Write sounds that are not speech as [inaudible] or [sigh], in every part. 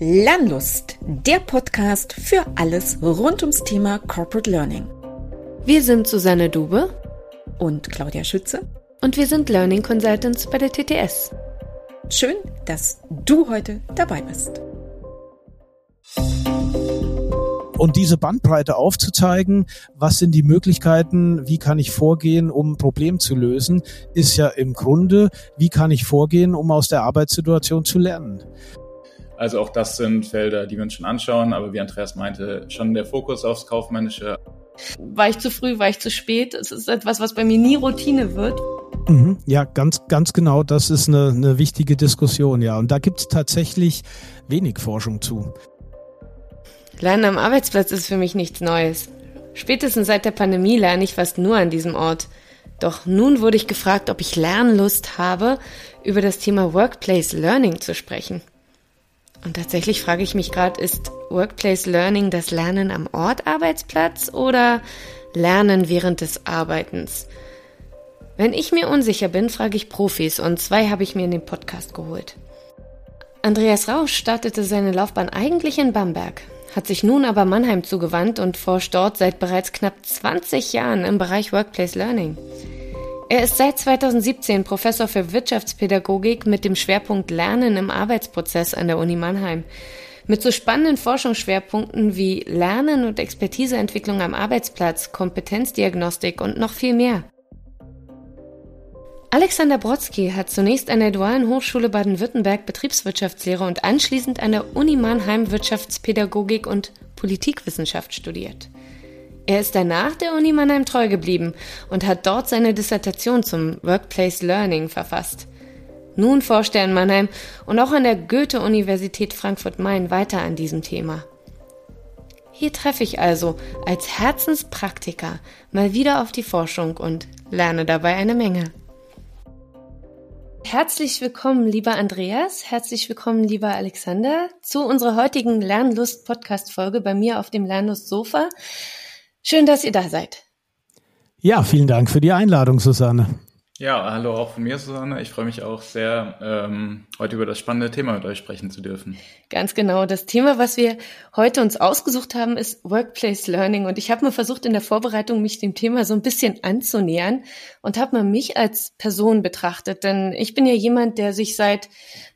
Lernlust, der Podcast für alles rund ums Thema Corporate Learning. Wir sind Susanne Dube und Claudia Schütze und wir sind Learning Consultants bei der TTS. Schön, dass du heute dabei bist. Und diese Bandbreite aufzuzeigen, was sind die Möglichkeiten, wie kann ich vorgehen, um ein Problem zu lösen, ist ja im Grunde, wie kann ich vorgehen, um aus der Arbeitssituation zu lernen. Also auch das sind Felder, die wir uns schon anschauen, aber wie Andreas meinte, schon der Fokus aufs Kaufmännische. War ich zu früh, war ich zu spät? Es ist etwas, was bei mir nie Routine wird. Mhm, ja, ganz, ganz genau. Das ist eine, eine wichtige Diskussion, ja. Und da gibt es tatsächlich wenig Forschung zu. Lernen am Arbeitsplatz ist für mich nichts Neues. Spätestens seit der Pandemie lerne ich fast nur an diesem Ort. Doch nun wurde ich gefragt, ob ich Lernlust habe, über das Thema Workplace Learning zu sprechen. Und tatsächlich frage ich mich gerade, ist Workplace Learning das Lernen am Ort Arbeitsplatz oder Lernen während des Arbeitens? Wenn ich mir unsicher bin, frage ich Profis und zwei habe ich mir in den Podcast geholt. Andreas Rausch startete seine Laufbahn eigentlich in Bamberg, hat sich nun aber Mannheim zugewandt und forscht dort seit bereits knapp 20 Jahren im Bereich Workplace Learning. Er ist seit 2017 Professor für Wirtschaftspädagogik mit dem Schwerpunkt Lernen im Arbeitsprozess an der Uni Mannheim. Mit so spannenden Forschungsschwerpunkten wie Lernen und Expertiseentwicklung am Arbeitsplatz, Kompetenzdiagnostik und noch viel mehr. Alexander Brodsky hat zunächst an der Dualen Hochschule Baden-Württemberg Betriebswirtschaftslehre und anschließend an der Uni Mannheim Wirtschaftspädagogik und Politikwissenschaft studiert. Er ist danach der Uni Mannheim treu geblieben und hat dort seine Dissertation zum Workplace Learning verfasst. Nun forscht er in Mannheim und auch an der Goethe-Universität Frankfurt-Main weiter an diesem Thema. Hier treffe ich also als Herzenspraktiker mal wieder auf die Forschung und lerne dabei eine Menge. Herzlich willkommen, lieber Andreas. Herzlich willkommen, lieber Alexander, zu unserer heutigen Lernlust-Podcast-Folge bei mir auf dem Lernlust-Sofa. Schön, dass ihr da seid. Ja, vielen Dank für die Einladung, Susanne. Ja, hallo auch von mir, Susanne. Ich freue mich auch sehr, ähm, heute über das spannende Thema mit euch sprechen zu dürfen. Ganz genau. Das Thema, was wir heute uns ausgesucht haben, ist Workplace Learning. Und ich habe mal versucht, in der Vorbereitung mich dem Thema so ein bisschen anzunähern und habe mal mich als Person betrachtet. Denn ich bin ja jemand, der sich seit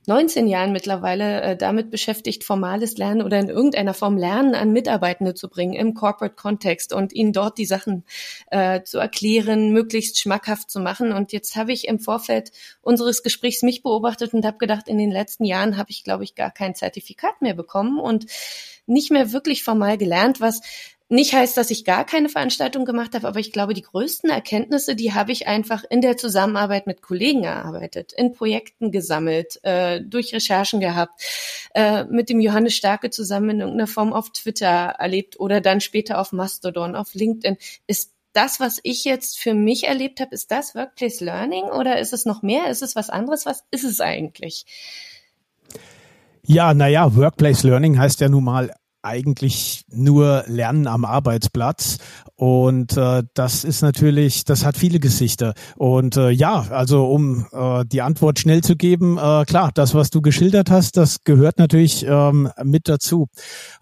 19 Jahren mittlerweile äh, damit beschäftigt, formales Lernen oder in irgendeiner Form Lernen an Mitarbeitende zu bringen im Corporate Kontext und ihnen dort die Sachen äh, zu erklären, möglichst schmackhaft zu machen. Und jetzt habe ich im Vorfeld unseres Gesprächs mich beobachtet und habe gedacht, in den letzten Jahren habe ich, glaube ich, gar kein Zertifikat mehr bekommen und nicht mehr wirklich formal gelernt, was nicht heißt, dass ich gar keine Veranstaltung gemacht habe, aber ich glaube, die größten Erkenntnisse, die habe ich einfach in der Zusammenarbeit mit Kollegen erarbeitet, in Projekten gesammelt, äh, durch Recherchen gehabt, äh, mit dem Johannes Starke zusammen in irgendeiner Form auf Twitter erlebt oder dann später auf Mastodon, auf LinkedIn. Ist das, was ich jetzt für mich erlebt habe, ist das Workplace Learning oder ist es noch mehr? Ist es was anderes? Was ist es eigentlich? Ja, naja, Workplace Learning heißt ja nun mal eigentlich nur Lernen am Arbeitsplatz. Und äh, das ist natürlich, das hat viele Gesichter. Und äh, ja, also um äh, die Antwort schnell zu geben, äh, klar, das, was du geschildert hast, das gehört natürlich ähm, mit dazu.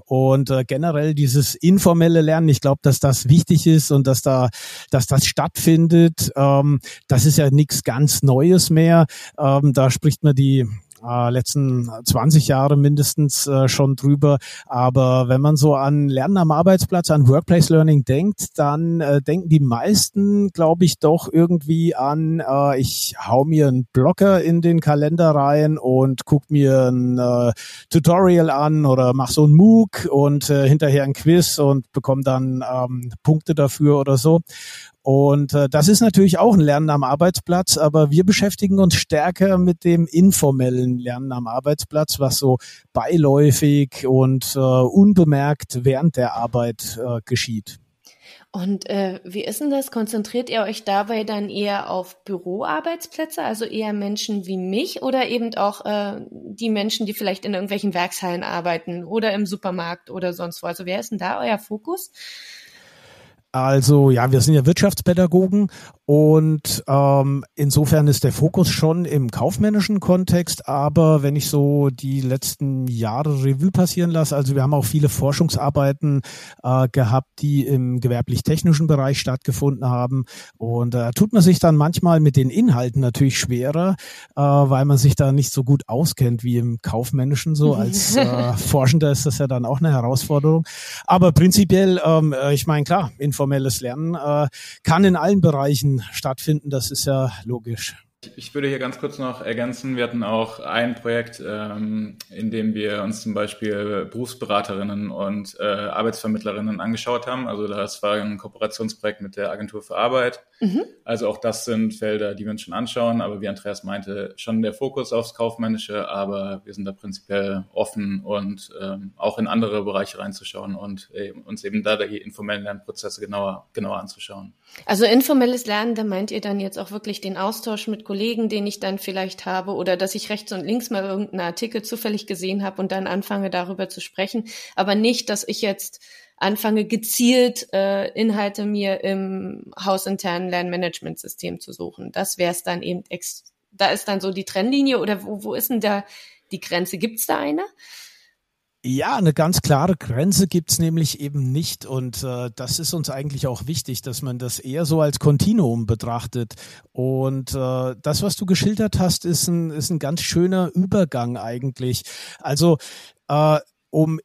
Und äh, generell dieses informelle Lernen, ich glaube, dass das wichtig ist und dass da, dass das stattfindet, ähm, das ist ja nichts ganz Neues mehr. Ähm, da spricht man die äh, letzten 20 Jahre mindestens äh, schon drüber. Aber wenn man so an Lernen am Arbeitsplatz, an Workplace Learning denkt, dann äh, denken die meisten, glaube ich, doch irgendwie an, äh, ich hau mir einen Blocker in den Kalender rein und guck mir ein äh, Tutorial an oder mach so ein MOOC und äh, hinterher ein Quiz und bekomme dann ähm, Punkte dafür oder so. Und äh, das ist natürlich auch ein Lernen am Arbeitsplatz, aber wir beschäftigen uns stärker mit dem informellen Lernen am Arbeitsplatz, was so beiläufig und äh, unbemerkt während der Arbeit äh, geschieht. Und äh, wie ist denn das? Konzentriert ihr euch dabei dann eher auf Büroarbeitsplätze, also eher Menschen wie mich oder eben auch äh, die Menschen, die vielleicht in irgendwelchen Werkshallen arbeiten oder im Supermarkt oder sonst wo? Also wer ist denn da euer Fokus? Also ja, wir sind ja Wirtschaftspädagogen und ähm, insofern ist der Fokus schon im kaufmännischen Kontext. Aber wenn ich so die letzten Jahre Revue passieren lasse, also wir haben auch viele Forschungsarbeiten äh, gehabt, die im gewerblich-technischen Bereich stattgefunden haben. Und da äh, tut man sich dann manchmal mit den Inhalten natürlich schwerer, äh, weil man sich da nicht so gut auskennt wie im kaufmännischen. So als [laughs] äh, Forschender ist das ja dann auch eine Herausforderung. Aber prinzipiell, ähm, äh, ich meine klar, informelles Lernen äh, kann in allen Bereichen stattfinden. Das ist ja logisch. Ich würde hier ganz kurz noch ergänzen, wir hatten auch ein Projekt, ähm, in dem wir uns zum Beispiel Berufsberaterinnen und äh, Arbeitsvermittlerinnen angeschaut haben. Also das war ein Kooperationsprojekt mit der Agentur für Arbeit. Mhm. Also auch das sind Felder, die wir uns schon anschauen, aber wie Andreas meinte, schon der Fokus aufs Kaufmännische, aber wir sind da prinzipiell offen und ähm, auch in andere Bereiche reinzuschauen und äh, uns eben da die informellen Lernprozesse genauer, genauer anzuschauen. Also informelles Lernen, da meint ihr dann jetzt auch wirklich den Austausch mit Kollegen, den ich dann vielleicht habe oder dass ich rechts und links mal irgendeinen Artikel zufällig gesehen habe und dann anfange darüber zu sprechen, aber nicht, dass ich jetzt anfange gezielt äh, Inhalte mir im hausinternen Lernmanagementsystem zu suchen. Das wäre es dann eben, ex da ist dann so die Trennlinie oder wo, wo ist denn da die Grenze? Gibt es da eine? Ja, eine ganz klare Grenze gibt's nämlich eben nicht. Und äh, das ist uns eigentlich auch wichtig, dass man das eher so als Kontinuum betrachtet. Und äh, das, was du geschildert hast, ist ein, ist ein ganz schöner Übergang eigentlich. Also äh, um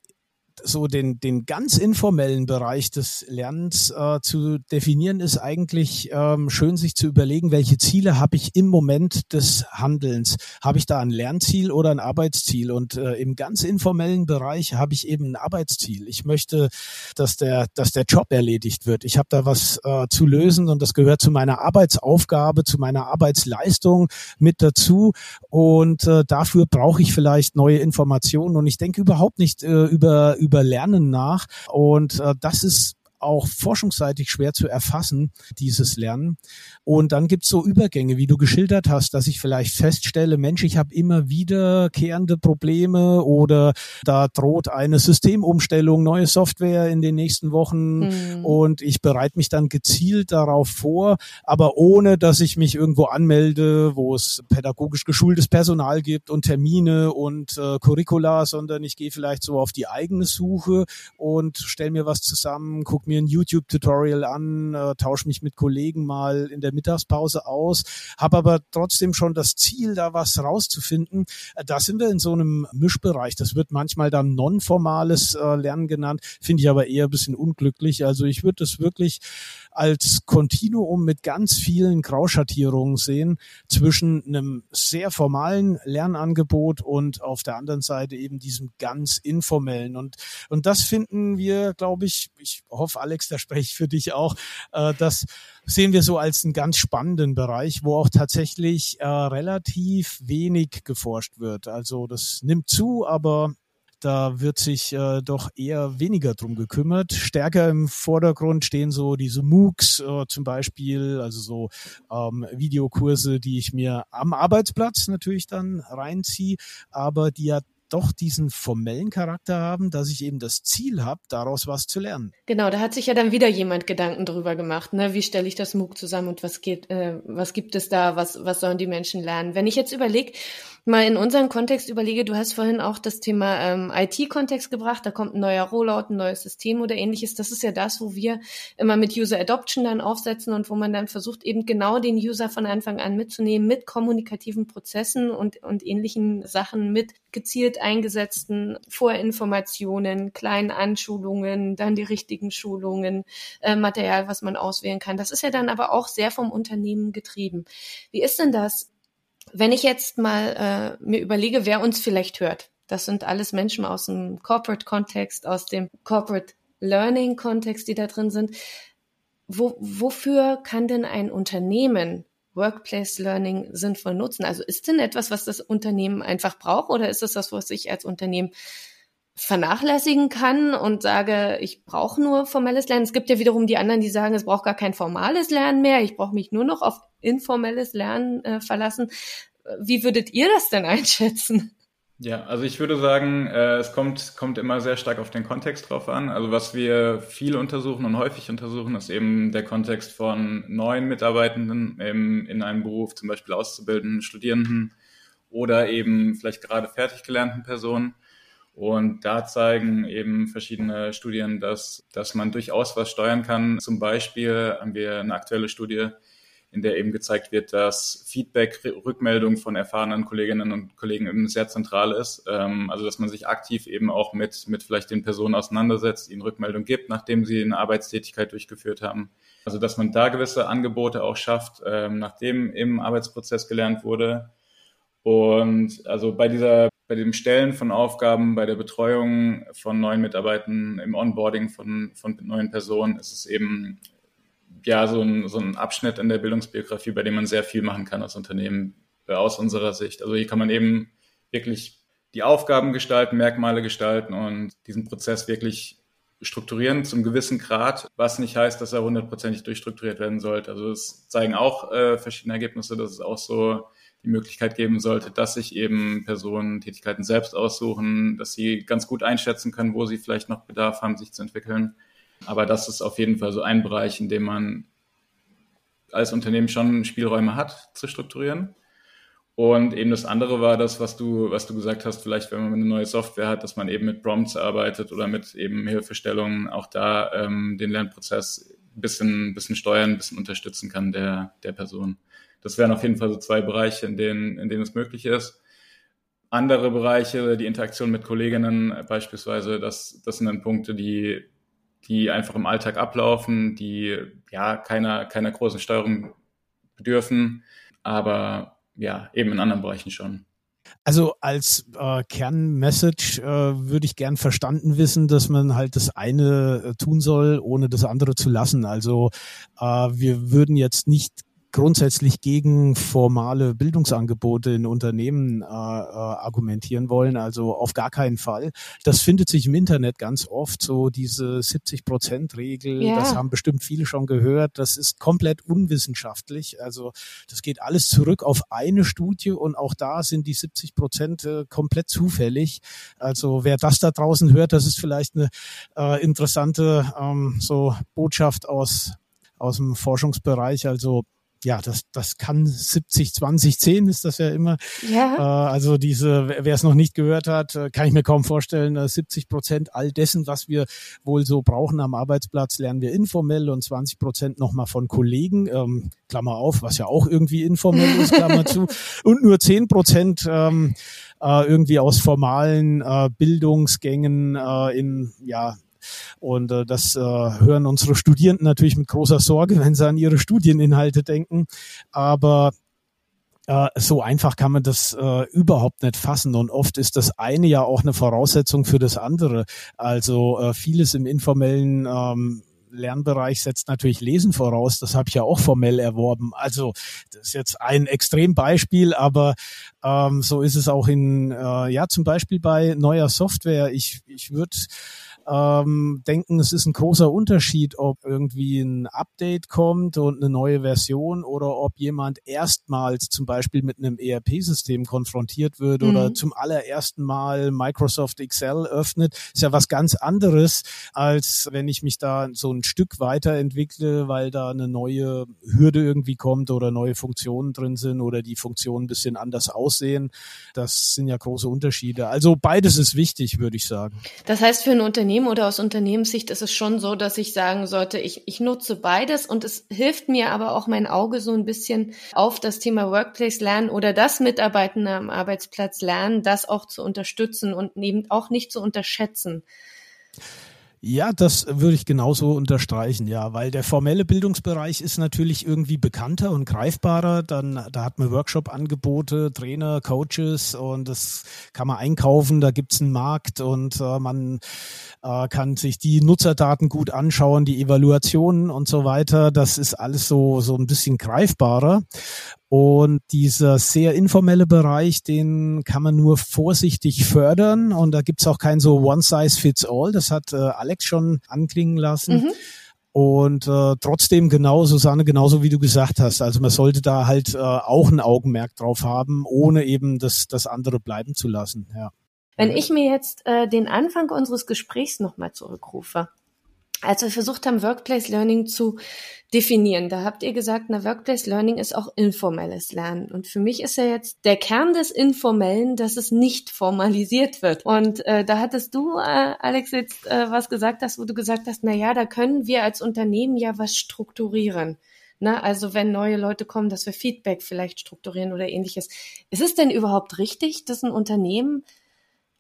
so den, den ganz informellen Bereich des Lernens äh, zu definieren, ist eigentlich ähm, schön, sich zu überlegen, welche Ziele habe ich im Moment des Handelns. Habe ich da ein Lernziel oder ein Arbeitsziel? Und äh, im ganz informellen Bereich habe ich eben ein Arbeitsziel. Ich möchte, dass der, dass der Job erledigt wird. Ich habe da was äh, zu lösen und das gehört zu meiner Arbeitsaufgabe, zu meiner Arbeitsleistung mit dazu. Und äh, dafür brauche ich vielleicht neue Informationen. Und ich denke überhaupt nicht äh, über, über über Lernen nach. Und äh, das ist auch forschungsseitig schwer zu erfassen, dieses Lernen. Und dann gibt's so Übergänge, wie du geschildert hast, dass ich vielleicht feststelle, Mensch, ich habe immer wiederkehrende Probleme oder da droht eine Systemumstellung, neue Software in den nächsten Wochen mhm. und ich bereite mich dann gezielt darauf vor, aber ohne, dass ich mich irgendwo anmelde, wo es pädagogisch geschultes Personal gibt und Termine und äh, Curricula, sondern ich gehe vielleicht so auf die eigene Suche und stelle mir was zusammen, gucke mir ein YouTube-Tutorial an, äh, tausche mich mit Kollegen mal in der Mittagspause aus, habe aber trotzdem schon das Ziel, da was rauszufinden. Äh, da sind wir in so einem Mischbereich. Das wird manchmal dann nonformales äh, Lernen genannt, finde ich aber eher ein bisschen unglücklich. Also ich würde das wirklich als Kontinuum mit ganz vielen Grauschattierungen sehen zwischen einem sehr formalen Lernangebot und auf der anderen Seite eben diesem ganz informellen. Und, und das finden wir, glaube ich, ich hoffe, Alex, da spreche ich für dich auch, äh, das sehen wir so als einen ganz spannenden Bereich, wo auch tatsächlich äh, relativ wenig geforscht wird. Also das nimmt zu, aber da wird sich äh, doch eher weniger drum gekümmert. Stärker im Vordergrund stehen so diese MOOCs äh, zum Beispiel, also so ähm, Videokurse, die ich mir am Arbeitsplatz natürlich dann reinziehe, aber die ja doch diesen formellen Charakter haben, dass ich eben das Ziel habe, daraus was zu lernen. Genau, da hat sich ja dann wieder jemand Gedanken drüber gemacht, ne? Wie stelle ich das MOOC zusammen und was geht, äh, was gibt es da, was, was sollen die Menschen lernen? Wenn ich jetzt überlege, mal in unseren Kontext überlege, du hast vorhin auch das Thema ähm, IT-Kontext gebracht, da kommt ein neuer Rollout, ein neues System oder ähnliches. Das ist ja das, wo wir immer mit User Adoption dann aufsetzen und wo man dann versucht, eben genau den User von Anfang an mitzunehmen mit kommunikativen Prozessen und, und ähnlichen Sachen, mit gezielt eingesetzten Vorinformationen, kleinen Anschulungen, dann die richtigen Schulungen, äh, Material, was man auswählen kann. Das ist ja dann aber auch sehr vom Unternehmen getrieben. Wie ist denn das? Wenn ich jetzt mal äh, mir überlege, wer uns vielleicht hört, das sind alles Menschen aus dem Corporate-Kontext, aus dem Corporate Learning-Kontext, die da drin sind. Wo, wofür kann denn ein Unternehmen Workplace Learning sinnvoll nutzen? Also ist denn etwas, was das Unternehmen einfach braucht oder ist es das, was ich als Unternehmen vernachlässigen kann und sage, ich brauche nur formelles Lernen. Es gibt ja wiederum die anderen, die sagen, es braucht gar kein formales Lernen mehr, ich brauche mich nur noch auf informelles Lernen äh, verlassen. Wie würdet ihr das denn [laughs] einschätzen? Ja, also ich würde sagen, äh, es kommt, kommt immer sehr stark auf den Kontext drauf an. Also was wir viel untersuchen und häufig untersuchen, ist eben der Kontext von neuen Mitarbeitenden im, in einem Beruf, zum Beispiel Auszubildenden, Studierenden oder eben vielleicht gerade fertig gelernten Personen. Und da zeigen eben verschiedene Studien, dass, dass man durchaus was steuern kann. Zum Beispiel haben wir eine aktuelle Studie, in der eben gezeigt wird, dass Feedback, Rückmeldung von erfahrenen Kolleginnen und Kollegen eben sehr zentral ist. Ähm, also dass man sich aktiv eben auch mit, mit vielleicht den Personen auseinandersetzt, ihnen Rückmeldung gibt, nachdem sie eine Arbeitstätigkeit durchgeführt haben. Also dass man da gewisse Angebote auch schafft, ähm, nachdem im Arbeitsprozess gelernt wurde. Und also bei dieser bei dem Stellen von Aufgaben, bei der Betreuung von neuen Mitarbeitern, im Onboarding von, von neuen Personen ist es eben ja so ein, so ein Abschnitt in der Bildungsbiografie, bei dem man sehr viel machen kann als Unternehmen äh, aus unserer Sicht. Also hier kann man eben wirklich die Aufgaben gestalten, Merkmale gestalten und diesen Prozess wirklich strukturieren zum gewissen Grad, was nicht heißt, dass er hundertprozentig durchstrukturiert werden sollte. Also es zeigen auch äh, verschiedene Ergebnisse, dass es auch so die Möglichkeit geben sollte, dass sich eben Personen Tätigkeiten selbst aussuchen, dass sie ganz gut einschätzen können, wo sie vielleicht noch Bedarf haben, sich zu entwickeln aber das ist auf jeden Fall so ein Bereich, in dem man als Unternehmen schon Spielräume hat zu strukturieren. Und eben das andere war das, was du, was du gesagt hast, vielleicht wenn man eine neue Software hat, dass man eben mit Prompts arbeitet oder mit eben Hilfestellungen auch da ähm, den Lernprozess ein bisschen, bisschen steuern, ein bisschen unterstützen kann der, der Person. Das wären auf jeden Fall so zwei Bereiche, in denen, in denen es möglich ist. Andere Bereiche, die Interaktion mit Kolleginnen beispielsweise, das, das sind dann Punkte, die die einfach im Alltag ablaufen, die ja keiner, keiner großen Steuerung bedürfen, aber ja, eben in anderen Bereichen schon. Also als äh, Kernmessage äh, würde ich gern verstanden wissen, dass man halt das eine äh, tun soll, ohne das andere zu lassen. Also äh, wir würden jetzt nicht grundsätzlich gegen formale Bildungsangebote in Unternehmen äh, äh, argumentieren wollen. Also auf gar keinen Fall. Das findet sich im Internet ganz oft, so diese 70-Prozent-Regel. Ja. Das haben bestimmt viele schon gehört. Das ist komplett unwissenschaftlich. Also das geht alles zurück auf eine Studie und auch da sind die 70 Prozent äh, komplett zufällig. Also wer das da draußen hört, das ist vielleicht eine äh, interessante ähm, so Botschaft aus aus dem Forschungsbereich. Also ja, das, das kann 70, 20, 10 ist das ja immer. Ja. Äh, also diese, wer es noch nicht gehört hat, äh, kann ich mir kaum vorstellen, äh, 70 Prozent all dessen, was wir wohl so brauchen am Arbeitsplatz, lernen wir informell und 20 Prozent nochmal von Kollegen, ähm, Klammer auf, was ja auch irgendwie informell ist, [laughs] Klammer zu, und nur 10 Prozent ähm, äh, irgendwie aus formalen äh, Bildungsgängen äh, in, ja, und äh, das äh, hören unsere Studierenden natürlich mit großer Sorge, [laughs] wenn sie an ihre Studieninhalte denken. Aber äh, so einfach kann man das äh, überhaupt nicht fassen und oft ist das eine ja auch eine Voraussetzung für das andere. Also äh, vieles im informellen ähm, Lernbereich setzt natürlich Lesen voraus. Das habe ich ja auch formell erworben. Also das ist jetzt ein Extrembeispiel, aber ähm, so ist es auch in, äh, ja zum Beispiel bei neuer Software. Ich, ich würde ähm, denken, es ist ein großer Unterschied, ob irgendwie ein Update kommt und eine neue Version oder ob jemand erstmals zum Beispiel mit einem ERP-System konfrontiert wird mhm. oder zum allerersten Mal Microsoft Excel öffnet. Ist ja was ganz anderes, als wenn ich mich da so ein Stück weiterentwickle, weil da eine neue Hürde irgendwie kommt oder neue Funktionen drin sind oder die Funktionen ein bisschen anders aussehen. Das sind ja große Unterschiede. Also beides ist wichtig, würde ich sagen. Das heißt, für ein Unternehmen Unternehmen oder aus Unternehmenssicht ist es schon so, dass ich sagen sollte, ich, ich nutze beides und es hilft mir aber auch mein Auge so ein bisschen auf das Thema Workplace lernen oder das Mitarbeitende am Arbeitsplatz lernen, das auch zu unterstützen und eben auch nicht zu unterschätzen. Ja, das würde ich genauso unterstreichen, ja, weil der formelle Bildungsbereich ist natürlich irgendwie bekannter und greifbarer. Dann, da hat man Workshop-Angebote, Trainer, Coaches und das kann man einkaufen. Da gibt's einen Markt und äh, man äh, kann sich die Nutzerdaten gut anschauen, die Evaluationen und so weiter. Das ist alles so, so ein bisschen greifbarer. Und dieser sehr informelle Bereich, den kann man nur vorsichtig fördern. Und da gibt's auch kein so One-Size-Fits-All. Das hat äh, Alex schon anklingen lassen. Mhm. Und äh, trotzdem genau, Susanne, genauso wie du gesagt hast. Also man sollte da halt äh, auch ein Augenmerk drauf haben, ohne eben das, das andere bleiben zu lassen. Ja. Wenn ich mir jetzt äh, den Anfang unseres Gesprächs nochmal zurückrufe, als wir versucht haben, Workplace Learning zu definieren, da habt ihr gesagt, na, Workplace Learning ist auch informelles Lernen. Und für mich ist ja jetzt der Kern des Informellen, dass es nicht formalisiert wird. Und äh, da hattest du, äh, Alex, jetzt äh, was gesagt hast, wo du gesagt hast, na ja, da können wir als Unternehmen ja was strukturieren. Na, also wenn neue Leute kommen, dass wir Feedback vielleicht strukturieren oder ähnliches. Ist es denn überhaupt richtig, dass ein Unternehmen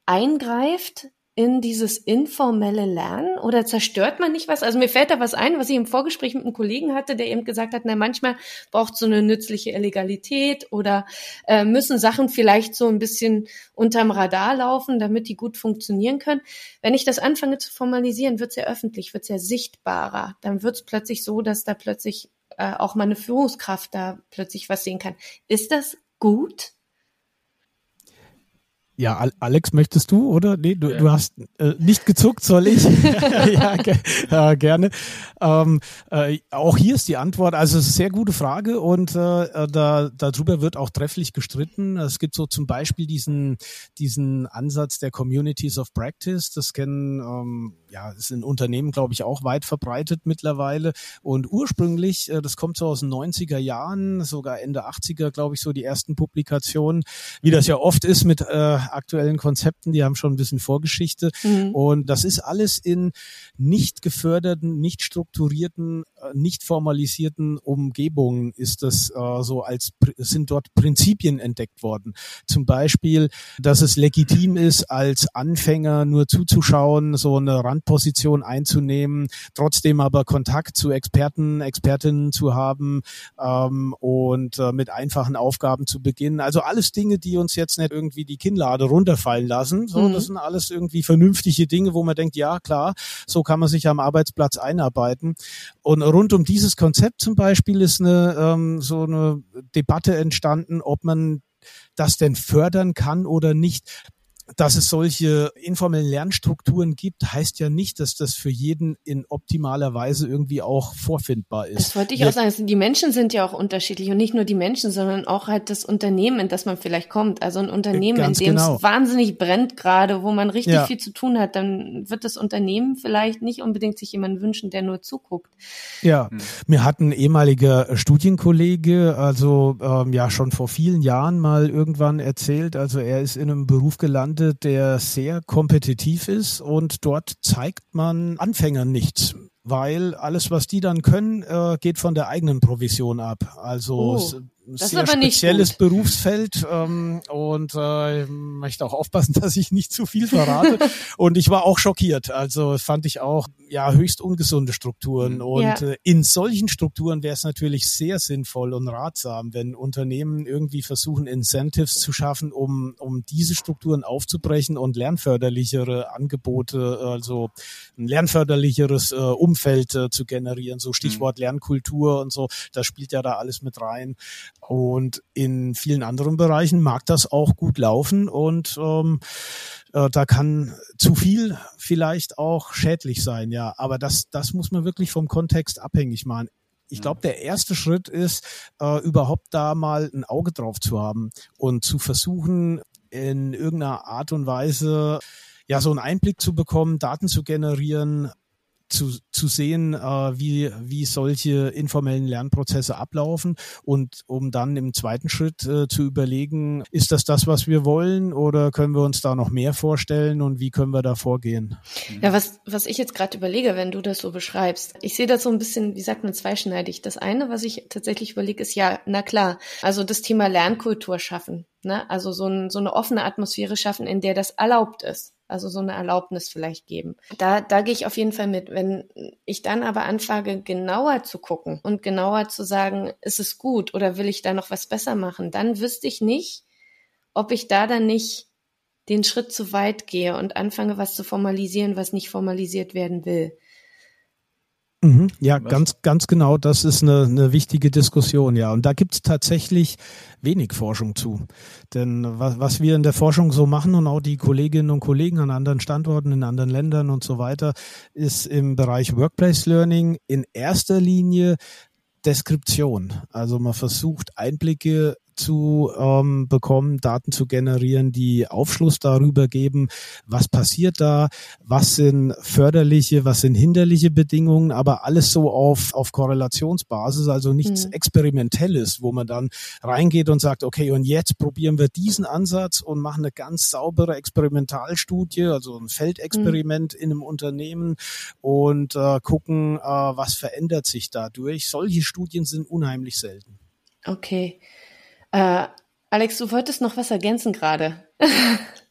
eingreift in dieses informelle Lernen oder zerstört man nicht was? Also mir fällt da was ein, was ich im Vorgespräch mit einem Kollegen hatte, der eben gesagt hat, na manchmal braucht so eine nützliche Illegalität oder äh, müssen Sachen vielleicht so ein bisschen unterm Radar laufen, damit die gut funktionieren können. Wenn ich das anfange zu formalisieren, wird es ja öffentlich, wird es ja sichtbarer. Dann wird es plötzlich so, dass da plötzlich äh, auch meine Führungskraft da plötzlich was sehen kann. Ist das gut? Ja, Alex, möchtest du, oder? Nee, du, ja. du hast äh, nicht gezuckt, soll ich? [laughs] ja, ge ja, gerne. Ähm, äh, auch hier ist die Antwort, also es ist eine sehr gute Frage und äh, äh, da, darüber wird auch trefflich gestritten. Es gibt so zum Beispiel diesen, diesen Ansatz der Communities of Practice. Das kennen, ähm, ja, ist in Unternehmen, glaube ich, auch weit verbreitet mittlerweile. Und ursprünglich, äh, das kommt so aus den 90er Jahren, sogar Ende 80er, glaube ich, so die ersten Publikationen, wie das ja oft ist mit äh, aktuellen Konzepten, die haben schon ein bisschen Vorgeschichte. Mhm. Und das ist alles in nicht geförderten, nicht strukturierten, äh, nicht formalisierten Umgebungen ist das äh, so als sind dort Prinzipien entdeckt worden. Zum Beispiel, dass es legitim ist, als Anfänger nur zuzuschauen, so eine Randposition einzunehmen, trotzdem aber Kontakt zu Experten, Expertinnen zu haben ähm, und äh, mit einfachen Aufgaben zu beginnen. Also alles Dinge, die uns jetzt nicht irgendwie die Kinnlade gerade runterfallen lassen. So, mhm. das sind alles irgendwie vernünftige Dinge, wo man denkt, ja klar, so kann man sich am Arbeitsplatz einarbeiten. Und rund um dieses Konzept zum Beispiel ist eine ähm, so eine Debatte entstanden, ob man das denn fördern kann oder nicht dass es solche informellen Lernstrukturen gibt, heißt ja nicht, dass das für jeden in optimaler Weise irgendwie auch vorfindbar ist. Das wollte ich auch sagen. Die Menschen sind ja auch unterschiedlich und nicht nur die Menschen, sondern auch halt das Unternehmen, in das man vielleicht kommt. Also ein Unternehmen, Ganz in dem genau. es wahnsinnig brennt gerade, wo man richtig ja. viel zu tun hat, dann wird das Unternehmen vielleicht nicht unbedingt sich jemanden wünschen, der nur zuguckt. Ja, hm. mir hat ein ehemaliger Studienkollege, also ähm, ja schon vor vielen Jahren mal irgendwann erzählt, also er ist in einem Beruf gelandet, gelandet, der sehr kompetitiv ist und dort zeigt man Anfängern nichts weil alles, was die dann können, äh, geht von der eigenen Provision ab. Also oh sehr spezielles Berufsfeld ähm, und äh, möchte auch aufpassen, [laughs] dass ich nicht zu viel verrate. [laughs] und ich war auch schockiert. Also fand ich auch ja höchst ungesunde Strukturen. Mhm. Und ja. äh, in solchen Strukturen wäre es natürlich sehr sinnvoll und ratsam, wenn Unternehmen irgendwie versuchen, Incentives zu schaffen, um, um diese Strukturen aufzubrechen und lernförderlichere Angebote, also ein lernförderlicheres äh, Umfeld äh, zu generieren. So Stichwort mhm. Lernkultur und so, das spielt ja da alles mit rein. Und in vielen anderen Bereichen mag das auch gut laufen und ähm, äh, da kann zu viel vielleicht auch schädlich sein, ja. Aber das, das muss man wirklich vom Kontext abhängig machen. Ich glaube, der erste Schritt ist, äh, überhaupt da mal ein Auge drauf zu haben und zu versuchen, in irgendeiner Art und Weise ja so einen Einblick zu bekommen, Daten zu generieren, zu, zu sehen, äh, wie, wie solche informellen Lernprozesse ablaufen und um dann im zweiten Schritt äh, zu überlegen, ist das das, was wir wollen oder können wir uns da noch mehr vorstellen und wie können wir da vorgehen? Ja, was, was ich jetzt gerade überlege, wenn du das so beschreibst, ich sehe das so ein bisschen, wie sagt man, zweischneidig. Das eine, was ich tatsächlich überlege, ist ja, na klar, also das Thema Lernkultur schaffen. Ne? Also so, ein, so eine offene Atmosphäre schaffen, in der das erlaubt ist. Also so eine Erlaubnis vielleicht geben. Da, da gehe ich auf jeden Fall mit. Wenn ich dann aber anfange, genauer zu gucken und genauer zu sagen, ist es gut oder will ich da noch was besser machen, dann wüsste ich nicht, ob ich da dann nicht den Schritt zu weit gehe und anfange, was zu formalisieren, was nicht formalisiert werden will. Mhm, ja, Was? ganz, ganz genau. Das ist eine, eine wichtige Diskussion, ja. Und da gibt es tatsächlich wenig Forschung zu. Denn was, was wir in der Forschung so machen und auch die Kolleginnen und Kollegen an anderen Standorten, in anderen Ländern und so weiter, ist im Bereich Workplace Learning in erster Linie Deskription. Also man versucht Einblicke zu ähm, bekommen, Daten zu generieren, die Aufschluss darüber geben, was passiert da, was sind förderliche, was sind hinderliche Bedingungen, aber alles so auf, auf Korrelationsbasis, also nichts mhm. Experimentelles, wo man dann reingeht und sagt, okay, und jetzt probieren wir diesen Ansatz und machen eine ganz saubere Experimentalstudie, also ein Feldexperiment mhm. in einem Unternehmen und äh, gucken, äh, was verändert sich dadurch. Solche Studien sind unheimlich selten. Okay. Äh, Alex, du wolltest noch was ergänzen gerade.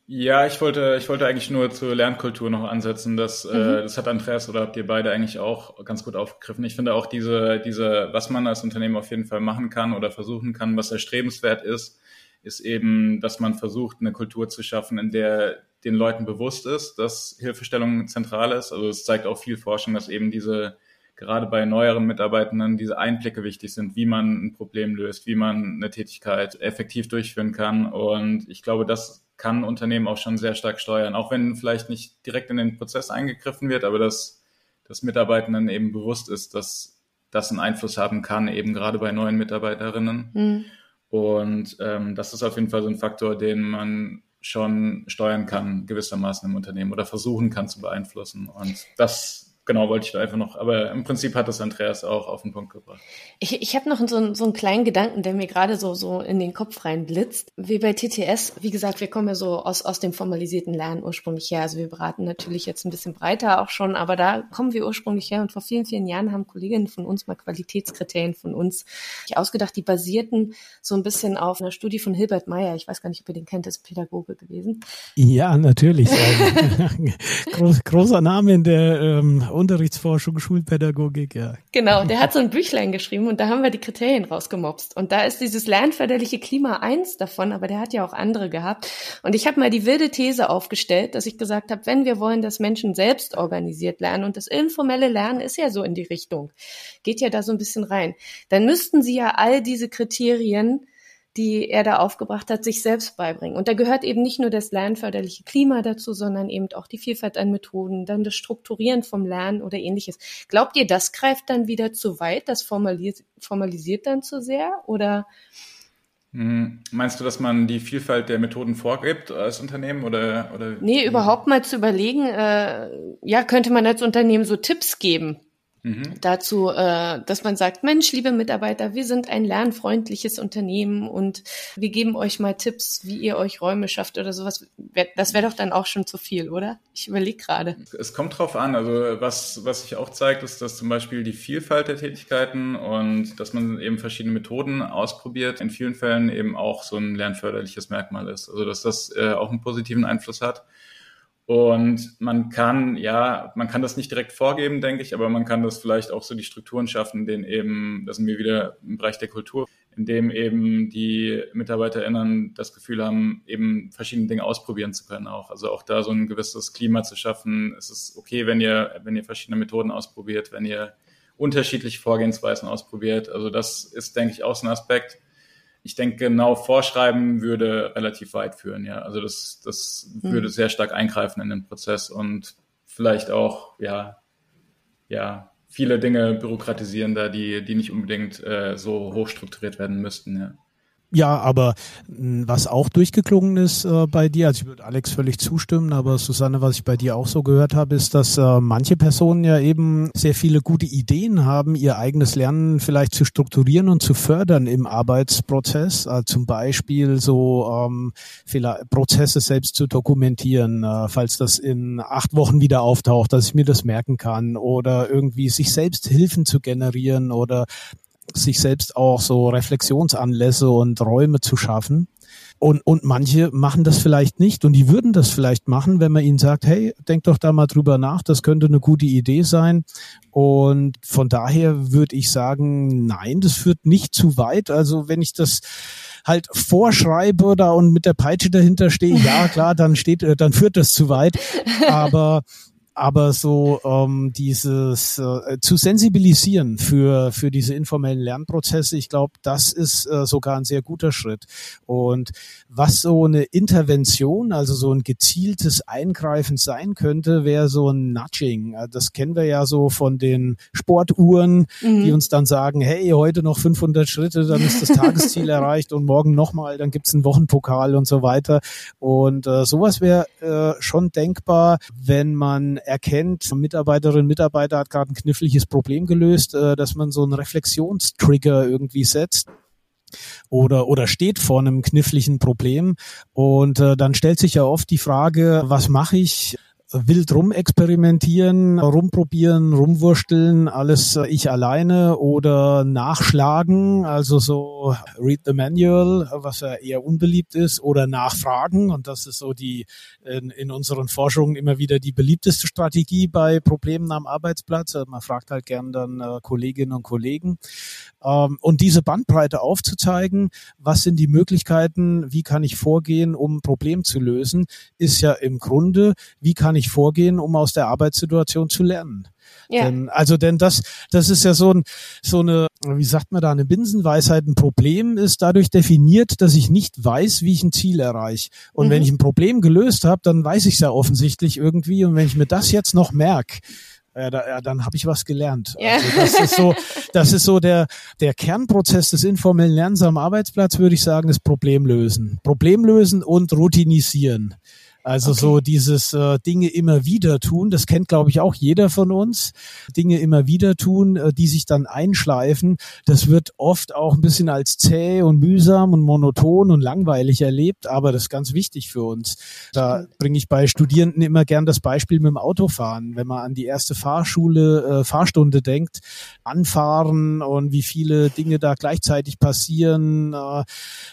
ja, ich wollte, ich wollte eigentlich nur zur Lernkultur noch ansetzen. Das, äh, mhm. äh, das hat Andreas oder habt ihr beide eigentlich auch ganz gut aufgegriffen. Ich finde auch diese, diese, was man als Unternehmen auf jeden Fall machen kann oder versuchen kann, was erstrebenswert ist, ist eben, dass man versucht, eine Kultur zu schaffen, in der den Leuten bewusst ist, dass Hilfestellung zentral ist. Also es zeigt auch viel Forschung, dass eben diese gerade bei neueren Mitarbeitenden diese Einblicke wichtig sind, wie man ein Problem löst, wie man eine Tätigkeit effektiv durchführen kann. Und ich glaube, das kann Unternehmen auch schon sehr stark steuern, auch wenn vielleicht nicht direkt in den Prozess eingegriffen wird, aber dass, dass Mitarbeitenden eben bewusst ist, dass das einen Einfluss haben kann, eben gerade bei neuen Mitarbeiterinnen. Mhm. Und ähm, das ist auf jeden Fall so ein Faktor, den man schon steuern kann, gewissermaßen im Unternehmen oder versuchen kann zu beeinflussen. Und das genau, wollte ich da einfach noch. Aber im Prinzip hat das Andreas auch auf den Punkt gebracht. Ich, ich habe noch so, so einen kleinen Gedanken, der mir gerade so, so in den Kopf reinblitzt. Wie bei TTS, wie gesagt, wir kommen ja so aus, aus dem formalisierten Lernen ursprünglich her. Also wir beraten natürlich jetzt ein bisschen breiter auch schon, aber da kommen wir ursprünglich her. Und vor vielen, vielen Jahren haben Kolleginnen von uns mal Qualitätskriterien von uns ausgedacht, die basierten so ein bisschen auf einer Studie von Hilbert Meyer. Ich weiß gar nicht, ob ihr den kennt, ist Pädagoge gewesen. Ja, natürlich. [laughs] [laughs] Groß, großer Name in der ähm, Unterrichtsforschung, Schulpädagogik, ja. Genau, der hat so ein Büchlein geschrieben und da haben wir die Kriterien rausgemobst. Und da ist dieses lernförderliche Klima eins davon, aber der hat ja auch andere gehabt. Und ich habe mal die wilde These aufgestellt, dass ich gesagt habe, wenn wir wollen, dass Menschen selbst organisiert lernen und das informelle Lernen ist ja so in die Richtung, geht ja da so ein bisschen rein, dann müssten sie ja all diese Kriterien die er da aufgebracht hat, sich selbst beibringen. Und da gehört eben nicht nur das lernförderliche Klima dazu, sondern eben auch die Vielfalt an Methoden, dann das Strukturieren vom Lernen oder ähnliches. Glaubt ihr, das greift dann wieder zu weit? Das formalisiert, formalisiert dann zu sehr? Oder? Hm, meinst du, dass man die Vielfalt der Methoden vorgibt als Unternehmen oder? oder nee, überhaupt mal zu überlegen, äh, ja, könnte man als Unternehmen so Tipps geben? Mhm. dazu, äh, dass man sagt, Mensch, liebe Mitarbeiter, wir sind ein lernfreundliches Unternehmen und wir geben euch mal Tipps, wie ihr euch Räume schafft oder sowas. Das wäre doch dann auch schon zu viel, oder? Ich überlege gerade. Es kommt drauf an. Also was, was sich auch zeigt, ist, dass zum Beispiel die Vielfalt der Tätigkeiten und dass man eben verschiedene Methoden ausprobiert, in vielen Fällen eben auch so ein lernförderliches Merkmal ist. Also dass das äh, auch einen positiven Einfluss hat. Und man kann, ja, man kann das nicht direkt vorgeben, denke ich, aber man kann das vielleicht auch so die Strukturen schaffen, denen eben, das sind wir wieder im Bereich der Kultur, in dem eben die MitarbeiterInnen das Gefühl haben, eben verschiedene Dinge ausprobieren zu können auch. Also auch da so ein gewisses Klima zu schaffen. Es ist okay, wenn ihr, wenn ihr verschiedene Methoden ausprobiert, wenn ihr unterschiedliche Vorgehensweisen ausprobiert. Also das ist, denke ich, auch so ein Aspekt ich denke, genau vorschreiben würde relativ weit führen, ja. Also das, das mhm. würde sehr stark eingreifen in den Prozess und vielleicht auch, ja, ja, viele Dinge bürokratisieren da, die, die nicht unbedingt äh, so hoch strukturiert werden müssten, ja. Ja, aber was auch durchgeklungen ist äh, bei dir, also ich würde Alex völlig zustimmen, aber Susanne, was ich bei dir auch so gehört habe, ist, dass äh, manche Personen ja eben sehr viele gute Ideen haben, ihr eigenes Lernen vielleicht zu strukturieren und zu fördern im Arbeitsprozess. Also zum Beispiel so ähm, Prozesse selbst zu dokumentieren, äh, falls das in acht Wochen wieder auftaucht, dass ich mir das merken kann oder irgendwie sich selbst Hilfen zu generieren oder sich selbst auch so Reflexionsanlässe und Räume zu schaffen. Und, und manche machen das vielleicht nicht und die würden das vielleicht machen, wenn man ihnen sagt, hey, denk doch da mal drüber nach, das könnte eine gute Idee sein. Und von daher würde ich sagen, nein, das führt nicht zu weit. Also wenn ich das halt vorschreibe da und mit der Peitsche dahinter stehe, ja klar, dann steht, dann führt das zu weit. [laughs] Aber aber so ähm, dieses äh, zu sensibilisieren für für diese informellen Lernprozesse, ich glaube, das ist äh, sogar ein sehr guter Schritt. Und was so eine Intervention, also so ein gezieltes Eingreifen sein könnte, wäre so ein Nudging. Äh, das kennen wir ja so von den Sportuhren, mhm. die uns dann sagen, hey, heute noch 500 Schritte, dann ist das Tagesziel [laughs] erreicht und morgen nochmal, dann gibt's einen Wochenpokal und so weiter. Und äh, sowas wäre äh, schon denkbar, wenn man erkennt, Mitarbeiterin, Mitarbeiter hat gerade ein kniffliges Problem gelöst, äh, dass man so einen Reflexionstrigger irgendwie setzt oder oder steht vor einem kniffligen Problem. Und äh, dann stellt sich ja oft die Frage, was mache ich, wild rumexperimentieren, rumprobieren, rumwursteln, alles äh, ich alleine oder nachschlagen, also so read the manual, was ja eher unbeliebt ist, oder nachfragen und das ist so die in, in unseren Forschungen immer wieder die beliebteste Strategie bei Problemen am Arbeitsplatz. Also man fragt halt gern dann äh, Kolleginnen und Kollegen ähm, und diese Bandbreite aufzuzeigen, was sind die Möglichkeiten, wie kann ich vorgehen, um ein Problem zu lösen, ist ja im Grunde, wie kann ich vorgehen, um aus der Arbeitssituation zu lernen. Ja. Denn, also denn das, das ist ja so, ein, so eine, wie sagt man da, eine Binsenweisheit. Ein Problem ist dadurch definiert, dass ich nicht weiß, wie ich ein Ziel erreiche. Und mhm. wenn ich ein Problem gelöst habe, dann weiß ich es ja offensichtlich irgendwie. Und wenn ich mir das jetzt noch merke, ja, da, ja, dann habe ich was gelernt. Ja. Also das ist so, das ist so der der Kernprozess des informellen Lernens am Arbeitsplatz, würde ich sagen, ist Problemlösen, Problemlösen und Routinisieren. Also okay. so dieses äh, Dinge immer wieder tun, das kennt, glaube ich, auch jeder von uns. Dinge immer wieder tun, äh, die sich dann einschleifen. Das wird oft auch ein bisschen als zäh und mühsam und monoton und langweilig erlebt, aber das ist ganz wichtig für uns. Da bringe ich bei Studierenden immer gern das Beispiel mit dem Autofahren. Wenn man an die erste Fahrschule, äh, Fahrstunde denkt, anfahren und wie viele Dinge da gleichzeitig passieren, äh,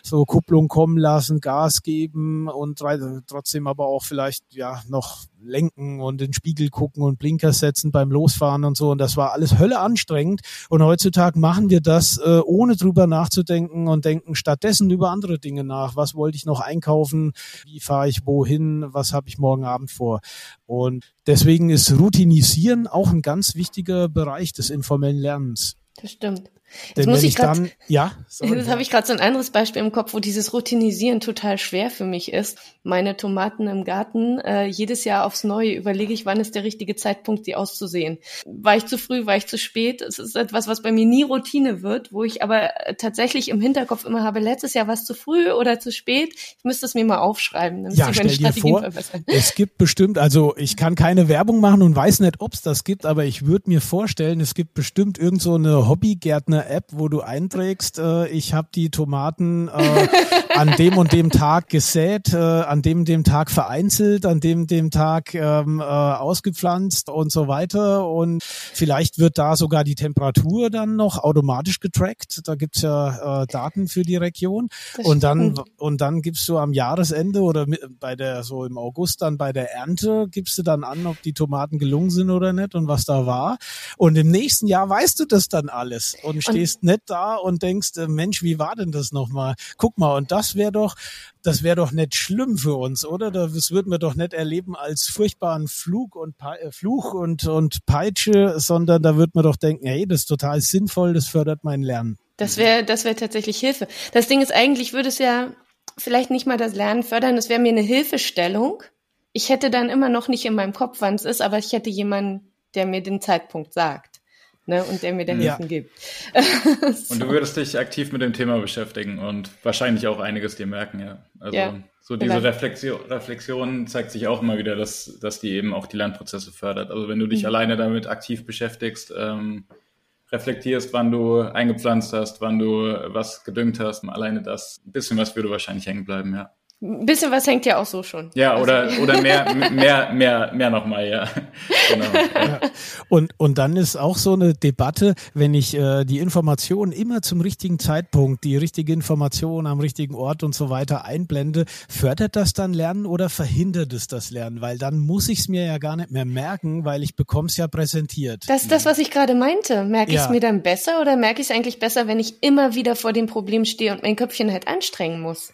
so Kupplung kommen lassen, Gas geben und trotzdem aber aber auch vielleicht ja noch lenken und den Spiegel gucken und Blinker setzen beim Losfahren und so. Und das war alles Hölle anstrengend. Und heutzutage machen wir das, äh, ohne drüber nachzudenken und denken stattdessen über andere Dinge nach. Was wollte ich noch einkaufen? Wie fahre ich wohin? Was habe ich morgen Abend vor? Und deswegen ist Routinisieren auch ein ganz wichtiger Bereich des informellen Lernens. Das stimmt. Jetzt Denn muss ich, grad, dann, ja, sorry, jetzt habe ich gerade so ein anderes Beispiel im Kopf, wo dieses Routinisieren total schwer für mich ist. Meine Tomaten im Garten, äh, jedes Jahr aufs Neue überlege ich, wann ist der richtige Zeitpunkt, sie auszusehen. War ich zu früh, war ich zu spät? Es ist etwas, was bei mir nie Routine wird, wo ich aber tatsächlich im Hinterkopf immer habe, letztes Jahr war es zu früh oder zu spät. Ich müsste es mir mal aufschreiben. Dann ja, stell dir vor, es gibt bestimmt, also ich kann keine Werbung machen und weiß nicht, ob es das gibt, aber ich würde mir vorstellen, es gibt bestimmt irgend so eine Hobbygärtner App, wo du einträgst, äh, ich habe die Tomaten äh, an dem und dem Tag gesät, äh, an dem und dem Tag vereinzelt, an dem und dem Tag ähm, äh, ausgepflanzt und so weiter. Und vielleicht wird da sogar die Temperatur dann noch automatisch getrackt. Da gibt's ja äh, Daten für die Region. Und dann und dann gibst du am Jahresende oder bei der so im August dann bei der Ernte gibst du dann an, ob die Tomaten gelungen sind oder nicht und was da war. Und im nächsten Jahr weißt du das dann alles und stehst nicht da und denkst, äh, Mensch, wie war denn das nochmal? Guck mal, und das wäre doch, das wäre doch nicht schlimm für uns, oder? Das würden wir doch nicht erleben als furchtbaren Flug und äh, Fluch und, und Peitsche, sondern da würde man doch denken, hey, das ist total sinnvoll, das fördert mein Lernen. Das wäre, das wäre tatsächlich Hilfe. Das Ding ist, eigentlich würde es ja vielleicht nicht mal das Lernen fördern, es wäre mir eine Hilfestellung. Ich hätte dann immer noch nicht in meinem Kopf, wann es ist, aber ich hätte jemanden, der mir den Zeitpunkt sagt ne, und der mir da Hilfen ja. gibt. [laughs] und du würdest dich aktiv mit dem Thema beschäftigen und wahrscheinlich auch einiges dir merken, ja. Also ja, so diese Reflexion, Reflexion zeigt sich auch immer wieder, dass, dass die eben auch die Lernprozesse fördert. Also wenn du dich mhm. alleine damit aktiv beschäftigst, ähm, reflektierst, wann du eingepflanzt hast, wann du was gedüngt hast, alleine das, ein bisschen was würde wahrscheinlich hängen bleiben, ja. Ein bisschen was hängt ja auch so schon. Ja, also oder, [laughs] oder mehr, mehr, mehr, mehr nochmal, ja. [laughs] Genau. Ja. Und, und dann ist auch so eine Debatte, wenn ich äh, die Information immer zum richtigen Zeitpunkt, die richtige Information am richtigen Ort und so weiter einblende, fördert das dann Lernen oder verhindert es das Lernen? Weil dann muss ich es mir ja gar nicht mehr merken, weil ich bekomme es ja präsentiert. Das ist das, was ich gerade meinte. Merke ja. ich es mir dann besser oder merke ich es eigentlich besser, wenn ich immer wieder vor dem Problem stehe und mein Köpfchen halt anstrengen muss?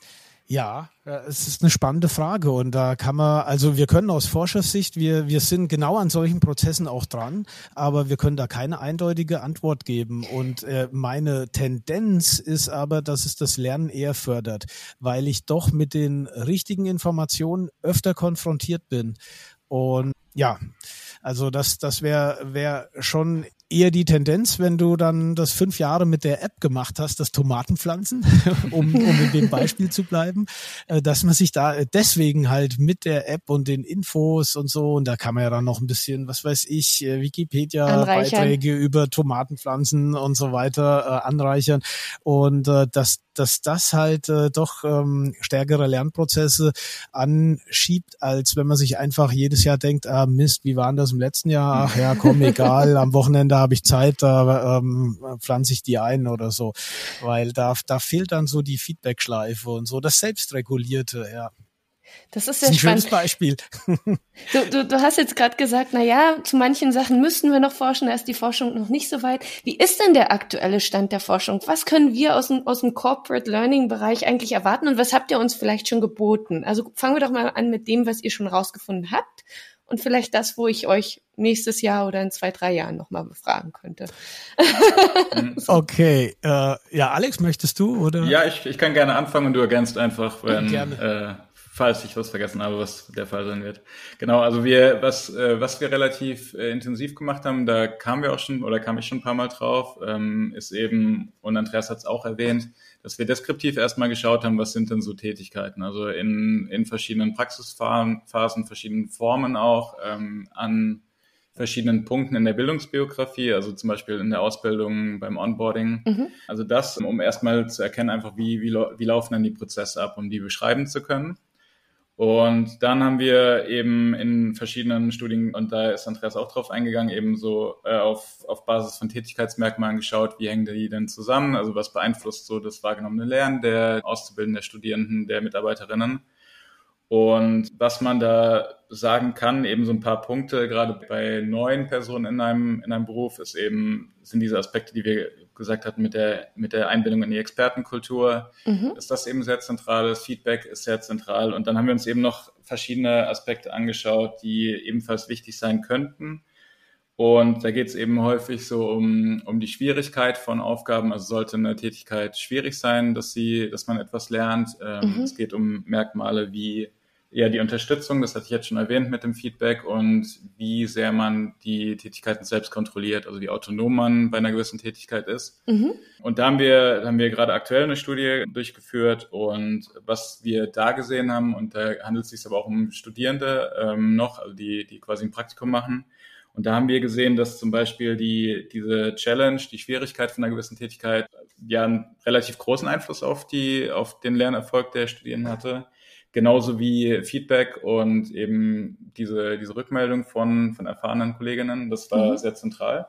Ja, es ist eine spannende Frage und da kann man, also wir können aus Forschersicht, wir, wir sind genau an solchen Prozessen auch dran, aber wir können da keine eindeutige Antwort geben. Und äh, meine Tendenz ist aber, dass es das Lernen eher fördert, weil ich doch mit den richtigen Informationen öfter konfrontiert bin. Und ja, also das, das wäre wär schon eher die Tendenz, wenn du dann das fünf Jahre mit der App gemacht hast, das Tomatenpflanzen, [laughs] um, um in dem Beispiel zu bleiben, äh, dass man sich da deswegen halt mit der App und den Infos und so, und da kann man ja dann noch ein bisschen, was weiß ich, äh, Wikipedia-Beiträge über Tomatenpflanzen und so weiter äh, anreichern. Und äh, dass dass das halt äh, doch ähm, stärkere Lernprozesse anschiebt, als wenn man sich einfach jedes Jahr denkt, ah Mist, wie war denn das im letzten Jahr? Ach ja, komm, [laughs] egal, am Wochenende habe ich Zeit, da ähm, pflanze ich die ein oder so. Weil da, da fehlt dann so die Feedback-Schleife und so, das Selbstregulierte, ja. Das ist sehr das ist ein spannend. Beispiel. Du, du, du hast jetzt gerade gesagt, na ja, zu manchen Sachen müssten wir noch forschen, da ist die Forschung noch nicht so weit. Wie ist denn der aktuelle Stand der Forschung? Was können wir aus dem, aus dem Corporate Learning Bereich eigentlich erwarten und was habt ihr uns vielleicht schon geboten? Also fangen wir doch mal an mit dem, was ihr schon rausgefunden habt und vielleicht das, wo ich euch nächstes Jahr oder in zwei, drei Jahren nochmal befragen könnte. [laughs] okay, äh, ja, Alex, möchtest du oder? Ja, ich, ich kann gerne anfangen und du ergänzt einfach, wenn, äh, falls ich was vergessen habe, was der Fall sein wird. Genau, also wir, was, äh, was wir relativ äh, intensiv gemacht haben, da kamen wir auch schon oder kam ich schon ein paar Mal drauf, ähm, ist eben, und Andreas hat es auch erwähnt, dass wir deskriptiv erstmal geschaut haben, was sind denn so Tätigkeiten, also in, in verschiedenen Praxisphasen, verschiedenen Formen auch, ähm, an verschiedenen Punkten in der Bildungsbiografie, also zum Beispiel in der Ausbildung, beim Onboarding. Mhm. Also das, um erstmal zu erkennen, einfach wie, wie, wie laufen dann die Prozesse ab, um die beschreiben zu können. Und dann haben wir eben in verschiedenen Studien, und da ist Andreas auch drauf eingegangen, eben so äh, auf, auf Basis von Tätigkeitsmerkmalen geschaut, wie hängen die denn zusammen, also was beeinflusst so das wahrgenommene Lernen der Auszubildenden, der Studierenden, der Mitarbeiterinnen. Und was man da sagen kann, eben so ein paar Punkte, gerade bei neuen Personen in einem, in einem Beruf, ist eben, sind diese Aspekte, die wir gesagt hatten, mit der, mit der Einbindung in die Expertenkultur, mhm. ist das eben sehr zentral, das Feedback ist sehr zentral. Und dann haben wir uns eben noch verschiedene Aspekte angeschaut, die ebenfalls wichtig sein könnten. Und da geht es eben häufig so um, um die Schwierigkeit von Aufgaben. Also sollte eine Tätigkeit schwierig sein, dass sie, dass man etwas lernt. Ähm, mhm. Es geht um Merkmale wie ja die Unterstützung, das hatte ich jetzt schon erwähnt mit dem Feedback und wie sehr man die Tätigkeiten selbst kontrolliert, also wie autonom man bei einer gewissen Tätigkeit ist. Mhm. Und da haben wir, da haben wir gerade aktuell eine Studie durchgeführt und was wir da gesehen haben, und da handelt es sich aber auch um Studierende ähm, noch, also die, die quasi ein Praktikum machen. Und da haben wir gesehen, dass zum Beispiel die, diese Challenge, die Schwierigkeit von einer gewissen Tätigkeit, ja einen relativ großen Einfluss auf die, auf den Lernerfolg der Studierenden hatte genauso wie Feedback und eben diese, diese Rückmeldung von, von erfahrenen Kolleginnen. Das war mhm. sehr zentral.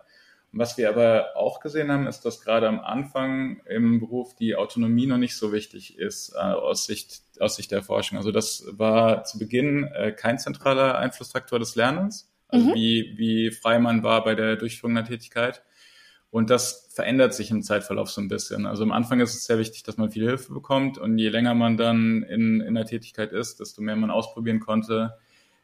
Und was wir aber auch gesehen haben, ist, dass gerade am Anfang im Beruf die Autonomie noch nicht so wichtig ist äh, aus, Sicht, aus Sicht der Forschung. Also das war zu Beginn äh, kein zentraler Einflussfaktor des Lernens, also mhm. wie, wie frei man war bei der Durchführung der Tätigkeit. Und das verändert sich im Zeitverlauf so ein bisschen. Also am Anfang ist es sehr wichtig, dass man viel Hilfe bekommt und je länger man dann in, in der Tätigkeit ist, desto mehr man ausprobieren konnte,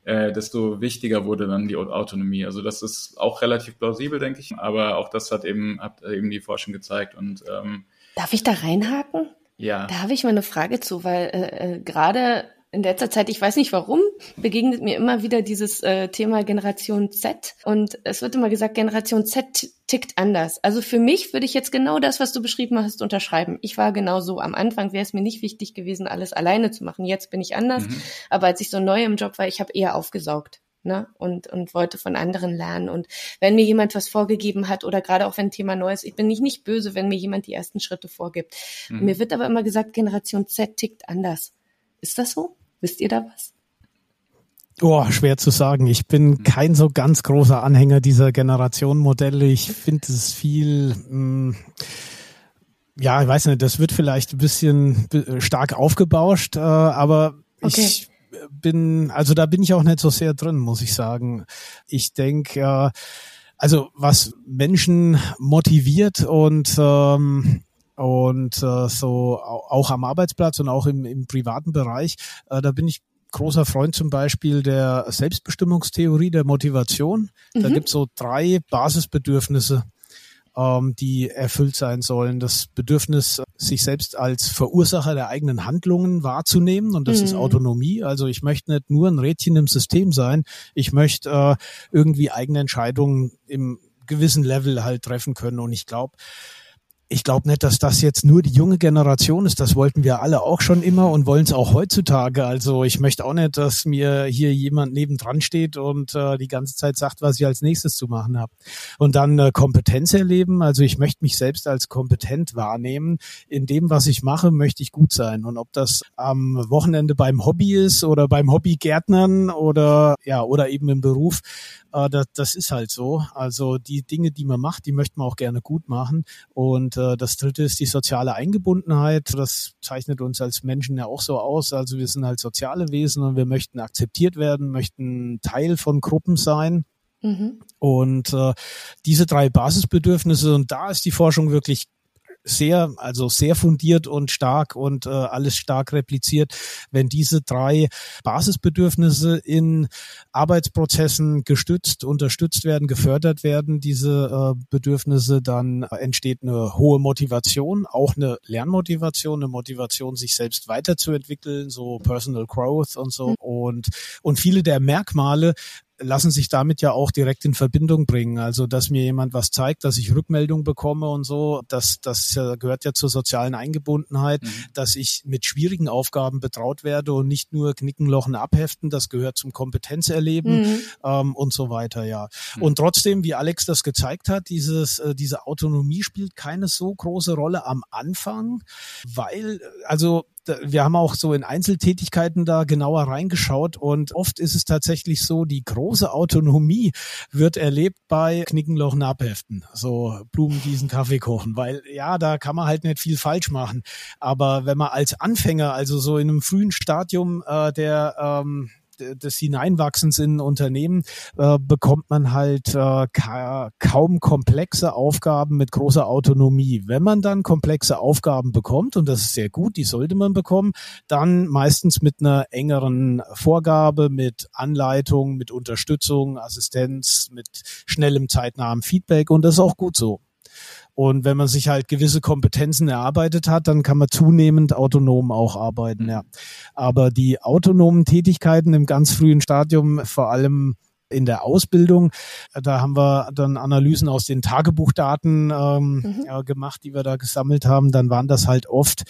äh, desto wichtiger wurde dann die Autonomie. Also das ist auch relativ plausibel, denke ich, aber auch das hat eben, hat eben die Forschung gezeigt. Und ähm, Darf ich da reinhaken? Ja. Da habe ich mal eine Frage zu, weil äh, äh gerade in letzter Zeit, ich weiß nicht warum, begegnet mir immer wieder dieses äh, Thema Generation Z. Und es wird immer gesagt, Generation Z tickt anders. Also für mich würde ich jetzt genau das, was du beschrieben hast, unterschreiben. Ich war genau so. Am Anfang wäre es mir nicht wichtig gewesen, alles alleine zu machen. Jetzt bin ich anders. Mhm. Aber als ich so neu im Job war, ich habe eher aufgesaugt. Ne? Und, und wollte von anderen lernen. Und wenn mir jemand was vorgegeben hat oder gerade auch wenn ein Thema neu ist, ich bin nicht, nicht böse, wenn mir jemand die ersten Schritte vorgibt. Mhm. Mir wird aber immer gesagt, Generation Z tickt anders. Ist das so? Wisst ihr da was? Oh, schwer zu sagen. Ich bin kein so ganz großer Anhänger dieser Generation-Modelle. Ich finde es viel, mh, mm, ja, ich weiß nicht, das wird vielleicht ein bisschen stark aufgebauscht, äh, aber okay. ich bin, also da bin ich auch nicht so sehr drin, muss ich sagen. Ich denke, äh, also was Menschen motiviert und ähm, und äh, so auch am Arbeitsplatz und auch im, im privaten Bereich. Äh, da bin ich großer Freund zum Beispiel der Selbstbestimmungstheorie der Motivation. Mhm. Da gibt es so drei Basisbedürfnisse, ähm, die erfüllt sein sollen. Das Bedürfnis, sich selbst als Verursacher der eigenen Handlungen wahrzunehmen und das mhm. ist Autonomie. Also ich möchte nicht nur ein Rädchen im System sein, ich möchte äh, irgendwie eigene Entscheidungen im gewissen Level halt treffen können und ich glaube, ich glaube nicht, dass das jetzt nur die junge Generation ist. Das wollten wir alle auch schon immer und wollen es auch heutzutage. Also ich möchte auch nicht, dass mir hier jemand nebendran steht und äh, die ganze Zeit sagt, was ich als nächstes zu machen habe. Und dann äh, Kompetenz erleben. Also ich möchte mich selbst als kompetent wahrnehmen. In dem, was ich mache, möchte ich gut sein. Und ob das am Wochenende beim Hobby ist oder beim Hobbygärtnern oder ja oder eben im Beruf, äh, das, das ist halt so. Also die Dinge, die man macht, die möchte man auch gerne gut machen. Und äh, das dritte ist die soziale Eingebundenheit. Das zeichnet uns als Menschen ja auch so aus. Also wir sind halt soziale Wesen und wir möchten akzeptiert werden, möchten Teil von Gruppen sein. Mhm. Und äh, diese drei Basisbedürfnisse, und da ist die Forschung wirklich sehr, also sehr fundiert und stark und äh, alles stark repliziert, wenn diese drei Basisbedürfnisse in Arbeitsprozessen gestützt, unterstützt werden, gefördert werden, diese äh, Bedürfnisse, dann entsteht eine hohe Motivation, auch eine Lernmotivation, eine Motivation, sich selbst weiterzuentwickeln, so Personal Growth und so. Mhm. Und, und viele der Merkmale, lassen sich damit ja auch direkt in Verbindung bringen. Also, dass mir jemand was zeigt, dass ich Rückmeldung bekomme und so, das, das gehört ja zur sozialen Eingebundenheit, mhm. dass ich mit schwierigen Aufgaben betraut werde und nicht nur Knicken, Lochen, Abheften, das gehört zum Kompetenzerleben mhm. ähm, und so weiter, ja. Mhm. Und trotzdem, wie Alex das gezeigt hat, dieses, äh, diese Autonomie spielt keine so große Rolle am Anfang, weil, also wir haben auch so in Einzeltätigkeiten da genauer reingeschaut und oft ist es tatsächlich so, die große Autonomie wird erlebt bei Knickenloch Abheften, so Blumen gießen, Kaffee kochen, weil ja, da kann man halt nicht viel falsch machen. Aber wenn man als Anfänger, also so in einem frühen Stadium äh, der ähm, des Hineinwachsens in Unternehmen äh, bekommt man halt äh, ka kaum komplexe Aufgaben mit großer Autonomie. Wenn man dann komplexe Aufgaben bekommt, und das ist sehr gut, die sollte man bekommen, dann meistens mit einer engeren Vorgabe, mit Anleitung, mit Unterstützung, Assistenz, mit schnellem, zeitnahem Feedback und das ist auch gut so. Und wenn man sich halt gewisse Kompetenzen erarbeitet hat, dann kann man zunehmend autonom auch arbeiten, ja. Aber die autonomen Tätigkeiten im ganz frühen Stadium, vor allem in der Ausbildung. Da haben wir dann Analysen aus den Tagebuchdaten ähm, mhm. ja, gemacht, die wir da gesammelt haben. Dann waren das halt oft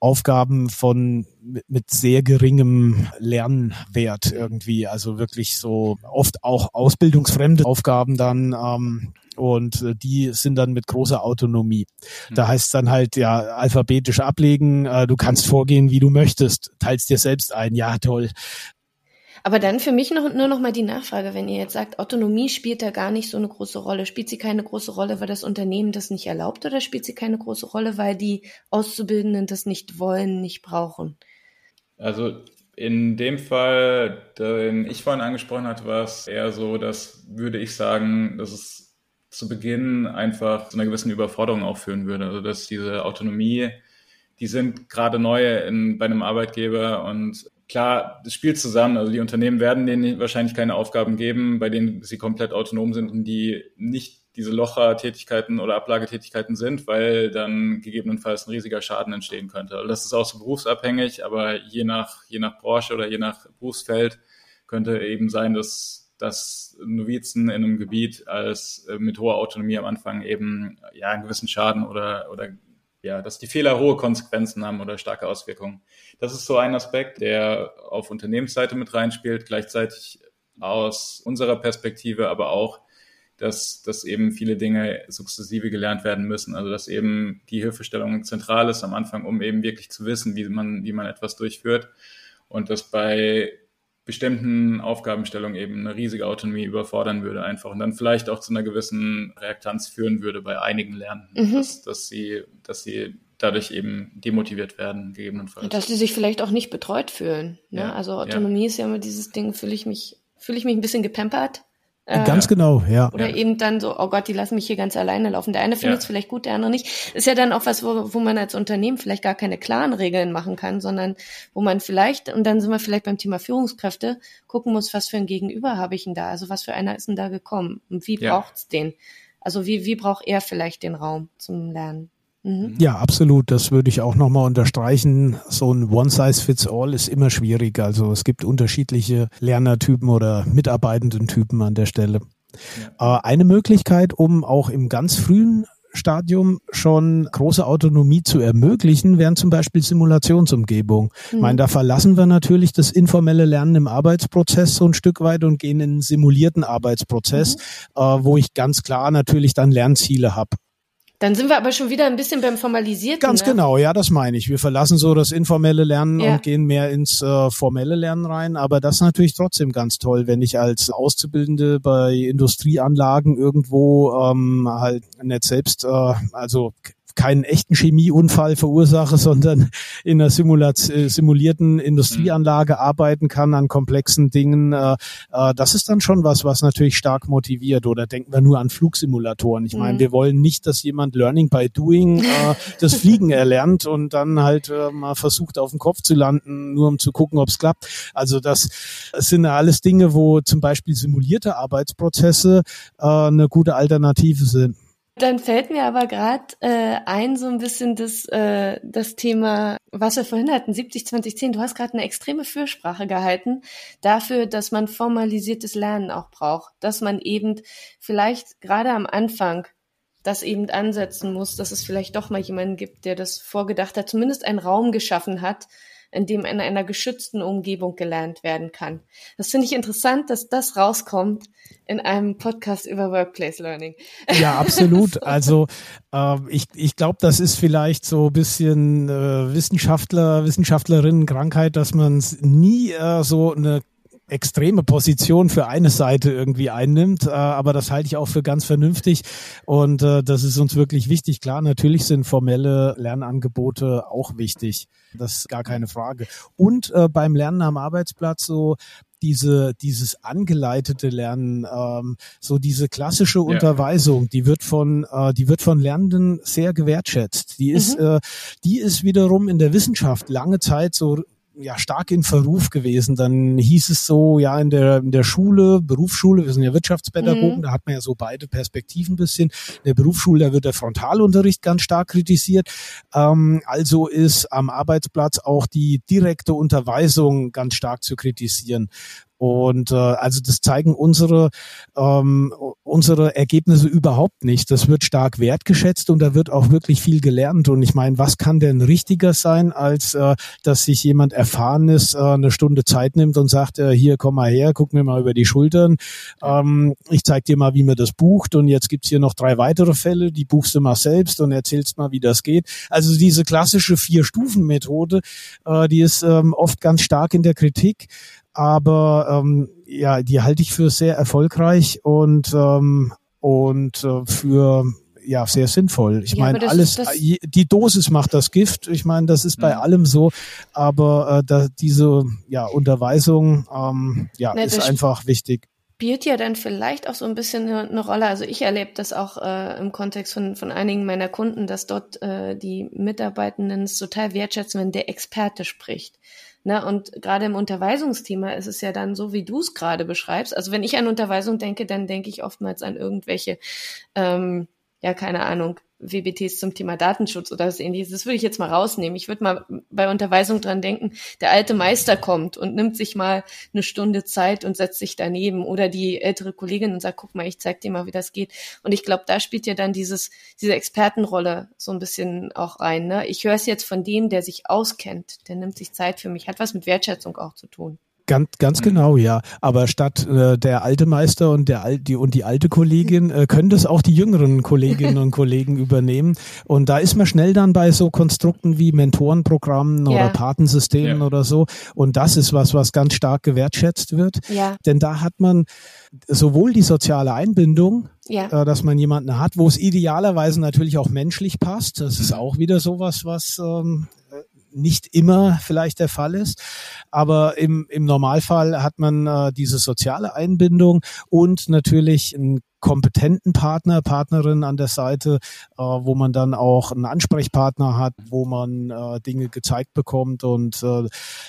Aufgaben von mit, mit sehr geringem Lernwert irgendwie, also wirklich so oft auch ausbildungsfremde Aufgaben dann ähm, und äh, die sind dann mit großer Autonomie. Hm. Da heißt es dann halt ja alphabetisch ablegen, äh, du kannst vorgehen, wie du möchtest, teilst dir selbst ein, ja toll. Aber dann für mich noch, nur noch mal die Nachfrage, wenn ihr jetzt sagt, Autonomie spielt da gar nicht so eine große Rolle. Spielt sie keine große Rolle, weil das Unternehmen das nicht erlaubt oder spielt sie keine große Rolle, weil die Auszubildenden das nicht wollen, nicht brauchen? Also in dem Fall, den ich vorhin angesprochen hatte, war es eher so, dass würde ich sagen, dass es zu Beginn einfach zu einer gewissen Überforderung auch führen würde. Also dass diese Autonomie, die sind gerade neu in, bei einem Arbeitgeber und klar, das spielt zusammen. Also die Unternehmen werden denen wahrscheinlich keine Aufgaben geben, bei denen sie komplett autonom sind und die nicht diese Locher-Tätigkeiten oder Ablagetätigkeiten sind, weil dann gegebenenfalls ein riesiger Schaden entstehen könnte. Also das ist auch so berufsabhängig, aber je nach, je nach Branche oder je nach Berufsfeld könnte eben sein, dass dass Novizen in einem Gebiet als äh, mit hoher Autonomie am Anfang eben ja einen gewissen Schaden oder oder ja, dass die Fehler hohe Konsequenzen haben oder starke Auswirkungen. Das ist so ein Aspekt, der auf Unternehmensseite mit reinspielt, gleichzeitig aus unserer Perspektive, aber auch, dass, dass eben viele Dinge sukzessive gelernt werden müssen. Also dass eben die Hilfestellung zentral ist am Anfang, um eben wirklich zu wissen, wie man, wie man etwas durchführt. Und dass bei bestimmten Aufgabenstellungen eben eine riesige Autonomie überfordern würde einfach und dann vielleicht auch zu einer gewissen Reaktanz führen würde bei einigen Lernenden, mhm. dass, dass, sie, dass sie dadurch eben demotiviert werden, gegebenenfalls. Dass sie sich vielleicht auch nicht betreut fühlen. Ne? Ja, also Autonomie ja. ist ja immer dieses Ding, fühle ich mich, fühle ich mich ein bisschen gepampert Äh, ganz genau, ja. Oder ja. eben dann so, oh Gott, die lassen mich hier ganz alleine laufen. Der eine findet es ja. vielleicht gut, der andere nicht. Ist ja dann auch was, wo, wo man als Unternehmen vielleicht gar keine klaren Regeln machen kann, sondern wo man vielleicht, und dann sind wir vielleicht beim Thema Führungskräfte, gucken muss, was für ein Gegenüber habe ich denn da? Also was für einer ist denn da gekommen? Und wie ja. braucht's den? Also wie, wie braucht er vielleicht den Raum zum Lernen? Mhm. Ja, absolut. Das würde ich auch nochmal unterstreichen. So ein One-Size-Fits-All ist immer schwierig. Also es gibt unterschiedliche Lernertypen oder Mitarbeitendentypen an der Stelle. Ja. Äh, eine Möglichkeit, um auch im ganz frühen Stadium schon große Autonomie zu ermöglichen, wären zum Beispiel Simulationsumgebungen. Mhm. Ich meine, da verlassen wir natürlich das informelle Lernen im Arbeitsprozess so ein Stück weit und gehen in einen simulierten Arbeitsprozess, mhm. äh, wo ich ganz klar natürlich dann Lernziele habe. Dann sind wir aber schon wieder ein bisschen beim Formalisierten. Ganz ne? genau, ja, das meine ich. Wir verlassen so das informelle Lernen ja. und gehen mehr ins äh, formelle Lernen rein. Aber das ist natürlich trotzdem ganz toll, wenn ich als Auszubildende bei Industrieanlagen irgendwo ähm, halt nicht selbst, äh, also keinen echten Chemieunfall verursache, [laughs] sondern in einer äh, simulierten Industrieanlage arbeiten kann an komplexen Dingen. Äh, äh, das ist dann schon was, was natürlich stark motiviert. Oder denken wir nur an Flugsimulatoren. Ich meine, mhm. wir wollen nicht, dass jemand Learning by Doing [laughs] das Fliegen erlernt und dann halt mal versucht, auf dem Kopf zu landen, nur um zu gucken, ob es klappt. Also das sind alles Dinge, wo zum Beispiel simulierte Arbeitsprozesse eine gute Alternative sind. Dann fällt mir aber gerade äh, ein so ein bisschen das, äh, das Thema, was wir vorhin hatten, 70, 20, 10. Du hast gerade eine extreme Fürsprache gehalten dafür, dass man formalisiertes Lernen auch braucht, dass man eben vielleicht gerade am Anfang das eben ansetzen muss, dass es vielleicht doch mal jemanden gibt, der das vorgedacht hat, zumindest einen Raum geschaffen hat, in dem in einer geschützten Umgebung gelernt werden kann. Das finde ich interessant, dass das rauskommt in einem Podcast über Workplace Learning. Ja, [laughs] absolut. Also äh, ich, ich glaube, das ist vielleicht so ein bisschen äh, Wissenschaftler, Wissenschaftlerinnen-Krankheit, dass man nie äh, so eine extreme Position für eine Seite irgendwie einnimmt, äh, aber das halte ich auch für ganz vernünftig und äh, das ist uns wirklich wichtig. Klar, natürlich sind formelle Lernangebote auch wichtig, das ist gar keine Frage. Und äh, beim Lernen am Arbeitsplatz so diese dieses angeleitete Lernen, ähm, so diese klassische Unterweisung, die wird von äh, die wird von Lernenden sehr gewertschätzt. Die ist mhm. äh, die ist wiederum in der Wissenschaft lange Zeit so ja stark in Verruf gewesen. Dann hieß es so, ja, in der, in der Schule, Berufsschule, wir sind ja Wirtschaftspädagogen, mhm. da hat man ja so beide Perspektiven ein bisschen. In der Berufsschule, da wird der Frontalunterricht ganz stark kritisiert. Ähm, also ist am Arbeitsplatz auch die direkte Unterweisung ganz stark zu kritisieren. Und äh, also das zeigen unsere ähm, unsere Ergebnisse überhaupt nicht. Das wird stark wertgeschätzt und da wird auch wirklich viel gelernt. Und ich meine, was kann denn richtiger sein, als äh, dass sich jemand Erfahrenes äh, eine Stunde Zeit nimmt und sagt, äh, hier komm mal her, guck mir mal über die Schultern. Ähm, ich zeig dir mal, wie man das bucht. Und jetzt gibt's hier noch drei weitere Fälle, die buchst du mal selbst und erzählst mal, wie das geht. Also diese klassische Vier-Stufen-Methode, äh, die ist ähm, oft ganz stark in der Kritik aber ähm, ja, die halte ich für sehr erfolgreich und ähm, und äh, für ja sehr sinnvoll. Ich ja, meine, alles das die Dosis macht das Gift. Ich meine, das ist bei mhm. allem so, aber äh, da, diese ja Unterweisung ähm, ja ne, ist einfach wichtig spielt ja dann vielleicht auch so ein bisschen eine Rolle. Also ich erlebe das auch äh, im Kontext von, von einigen meiner Kunden, dass dort äh, die Mitarbeitenden es total wertschätzen, wenn der Experte spricht. Ne? Und gerade im Unterweisungsthema ist es ja dann so, wie du es gerade beschreibst. Also wenn ich an Unterweisung denke, dann denke ich oftmals an irgendwelche, ähm, ja, keine Ahnung, WBTs zum Thema Datenschutz oder so ähnliches. Das würde ich jetzt mal rausnehmen. Ich würde mal bei Unterweisung dran denken, der alte Meister kommt und nimmt sich mal eine Stunde Zeit und setzt sich daneben oder die ältere Kollegin und sagt, guck mal, ich zeig dir mal, wie das geht. Und ich glaube, da spielt ja dann dieses, diese Expertenrolle so ein bisschen auch rein. Ne? Ich höre es jetzt von dem, der sich auskennt, der nimmt sich Zeit für mich, hat was mit Wertschätzung auch zu tun. Ganz, ganz mhm. genau, ja. Aber statt äh, der alte Meister und der Al die und die alte Kollegin äh, können das auch die jüngeren Kolleginnen [laughs] und Kollegen übernehmen. Und da ist man schnell dann bei so Konstrukten wie Mentorenprogrammen ja. oder Patensystemen ja. oder so. Und das ist was, was ganz stark gewertschätzt wird. Ja. Denn da hat man sowohl die soziale Einbindung, ja. äh, dass man jemanden hat, wo es idealerweise natürlich auch menschlich passt. Das ist mhm. auch wieder sowas, was ähm, nicht immer vielleicht der Fall ist. Aber im, im Normalfall hat man äh, diese soziale Einbindung und natürlich ein kompetenten Partner, Partnerin an der Seite, äh, wo man dann auch einen Ansprechpartner hat, wo man äh, Dinge gezeigt bekommt. Und äh,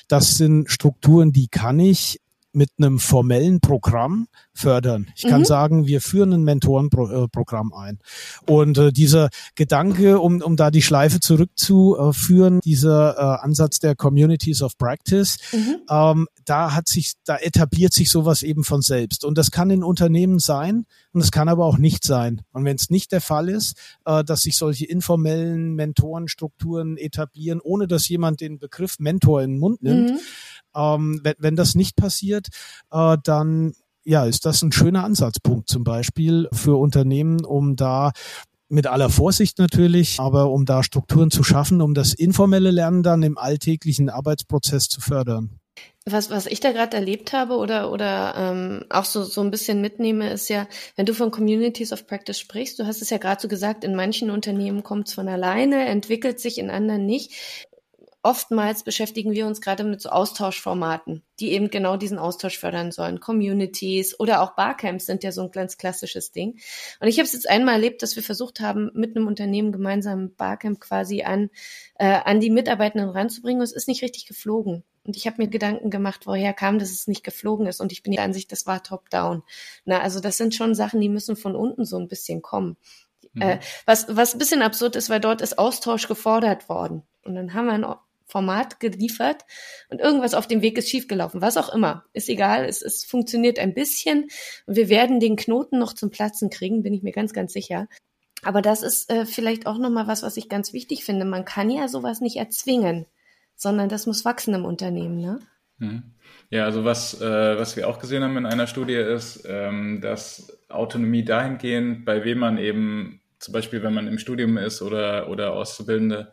das sind Strukturen, die kann ich mit einem formellen Programm fördern. Ich kann mhm. sagen, wir führen ein Mentorenprogramm ein. Und äh, dieser Gedanke, um, um da die Schleife zurückzuführen, dieser äh, Ansatz der Communities of Practice, mhm. ähm, da hat sich, da etabliert sich sowas eben von selbst. Und das kann in Unternehmen sein und es kann aber auch nicht sein. Und wenn es nicht der Fall ist, äh, dass sich solche informellen Mentorenstrukturen etablieren, ohne dass jemand den Begriff Mentor in den Mund nimmt, mhm. Ähm, wenn, wenn das nicht passiert, äh, dann ja, ist das ein schöner Ansatzpunkt zum Beispiel für Unternehmen, um da mit aller Vorsicht natürlich, aber um da Strukturen zu schaffen, um das informelle Lernen dann im alltäglichen Arbeitsprozess zu fördern. Was, was ich da gerade erlebt habe oder, oder ähm, auch so, so ein bisschen mitnehme, ist ja, wenn du von Communities of Practice sprichst, du hast es ja gerade so gesagt, in manchen Unternehmen kommt es von alleine, entwickelt sich, in anderen nicht oftmals beschäftigen wir uns gerade mit so Austauschformaten, die eben genau diesen Austausch fördern sollen. Communities oder auch Barcamps sind ja so ein ganz klassisches Ding. Und ich habe es jetzt einmal erlebt, dass wir versucht haben, mit einem Unternehmen gemeinsam ein Barcamp quasi an, äh, an die Mitarbeitenden ranzubringen. Und es ist nicht richtig geflogen. Und ich habe mir Gedanken gemacht, woher kam, dass es nicht geflogen ist. Und ich bin der Ansicht, das war top-down. Na, also das sind schon Sachen, die müssen von unten so ein bisschen kommen. Mhm. Äh, was, was ein bisschen absurd ist, weil dort ist Austausch gefordert worden. Und dann haben wir ein Format geliefert und irgendwas auf dem Weg ist schiefgelaufen. Was auch immer. Ist egal. Es, es funktioniert ein bisschen. Und wir werden den Knoten noch zum Platzen kriegen, bin ich mir ganz, ganz sicher. Aber das ist äh, vielleicht auch nochmal was, was ich ganz wichtig finde. Man kann ja sowas nicht erzwingen, sondern das muss wachsen im Unternehmen, ne? Mhm. Ja, also was, äh, was wir auch gesehen haben in einer Studie ist, ähm, dass Autonomie dahingehend, bei wem man eben, zum Beispiel wenn man im Studium ist oder, oder Auszubildende,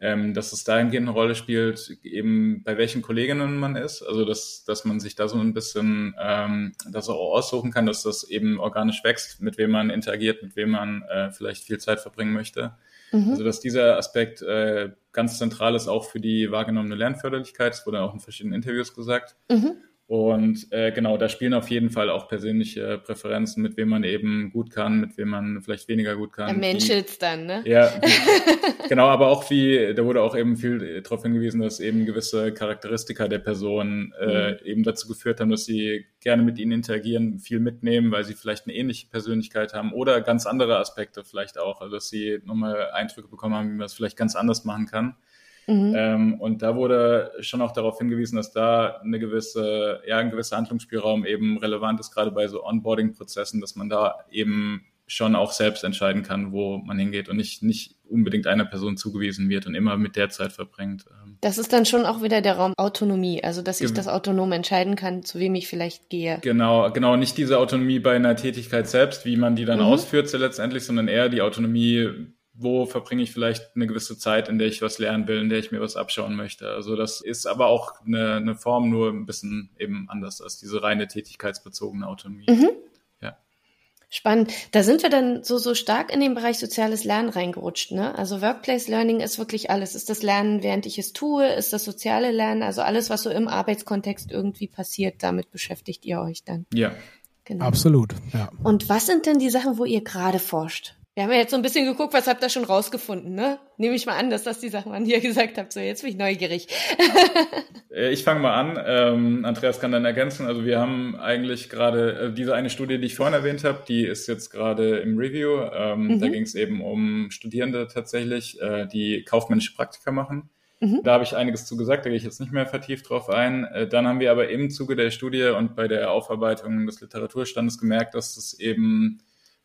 ähm, dass es dahingehend eine Rolle spielt, eben bei welchen Kolleginnen man ist. Also dass, dass man sich da so ein bisschen ähm, das auch aussuchen kann, dass das eben organisch wächst, mit wem man interagiert, mit wem man äh, vielleicht viel Zeit verbringen möchte. Mhm. Also dass dieser Aspekt äh, ganz zentral ist auch für die wahrgenommene Lernförderlichkeit. Das wurde auch in verschiedenen Interviews gesagt. Mhm. Und äh, genau, da spielen auf jeden Fall auch persönliche Präferenzen, mit wem man eben gut kann, mit wem man vielleicht weniger gut kann. Der Menschels dann, ne? Ja, [laughs] genau, aber auch wie, da wurde auch eben viel darauf hingewiesen, dass eben gewisse Charakteristika der Person äh, mhm. eben dazu geführt haben, dass sie gerne mit ihnen interagieren, viel mitnehmen, weil sie vielleicht eine ähnliche Persönlichkeit haben oder ganz andere Aspekte vielleicht auch, also dass sie nochmal Eindrücke bekommen haben, wie man das vielleicht ganz anders machen kann. Mhm. Ähm, und da wurde schon auch darauf hingewiesen, dass da eine gewisse, ja, ein gewisser Handlungsspielraum eben relevant ist, gerade bei so Onboarding-Prozessen, dass man da eben schon auch selbst entscheiden kann, wo man hingeht und nicht, nicht unbedingt einer Person zugewiesen wird und immer mit der Zeit verbringt. Ähm. Das ist dann schon auch wieder der Raum Autonomie, also dass ich das autonom entscheiden kann, zu wem ich vielleicht gehe. Genau, genau, nicht diese Autonomie bei einer Tätigkeit selbst, wie man die dann mhm. ausführt letztendlich, sondern eher die Autonomie wo verbringe ich vielleicht eine gewisse Zeit, in der ich was lernen will, in der ich mir was abschauen möchte. Also das ist aber auch eine, eine Form, nur ein bisschen eben anders als diese reine tätigkeitsbezogene Autonomie. Mhm. Ja. Spannend. Da sind wir dann so, so stark in den Bereich soziales Lernen reingerutscht. Ne? Also Workplace Learning ist wirklich alles. Ist das Lernen, während ich es tue? Ist das soziale Lernen? Also alles, was so im Arbeitskontext irgendwie passiert, damit beschäftigt ihr euch dann. Ja. Genau. Absolut. Ja. Und was sind denn die Sachen, wo ihr gerade forscht? Wir haben ja jetzt so ein bisschen geguckt, was habt ihr schon rausgefunden, ne? Nehme ich mal an, dass das die Sachen waren, die ihr [laughs] gesagt habt. So, jetzt bin ich neugierig. [laughs] Äh, ich fange mal an. Ähm, Andreas kann dann ergänzen. Also wir haben eigentlich gerade äh, diese eine Studie, die ich vorhin erwähnt habe, die ist jetzt gerade im Review. Ähm, mhm. Da ging es eben um Studierende tatsächlich, äh, die kaufmännische Praktika machen. Mhm. Da habe ich einiges zu gesagt, da gehe ich jetzt nicht mehr vertieft drauf ein. Äh, dann haben wir aber im Zuge der Studie und bei der Aufarbeitung des Literaturstandes gemerkt, dass es eben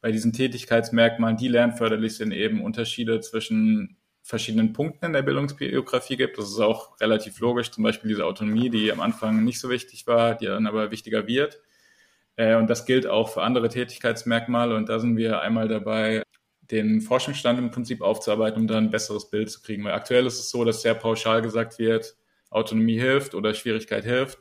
bei diesen Tätigkeitsmerkmalen, die lernförderlich sind, eben Unterschiede zwischen verschiedenen Punkten in der Bildungsbiografie gibt. Das ist auch relativ logisch, zum Beispiel diese Autonomie, die am Anfang nicht so wichtig war, die dann aber wichtiger wird. Äh, und das gilt auch für andere Tätigkeitsmerkmale. Und da sind wir einmal dabei, den Forschungsstand im Prinzip aufzuarbeiten, um da ein besseres Bild zu kriegen. Weil aktuell ist es so, dass sehr pauschal gesagt wird, Autonomie hilft oder Schwierigkeit hilft.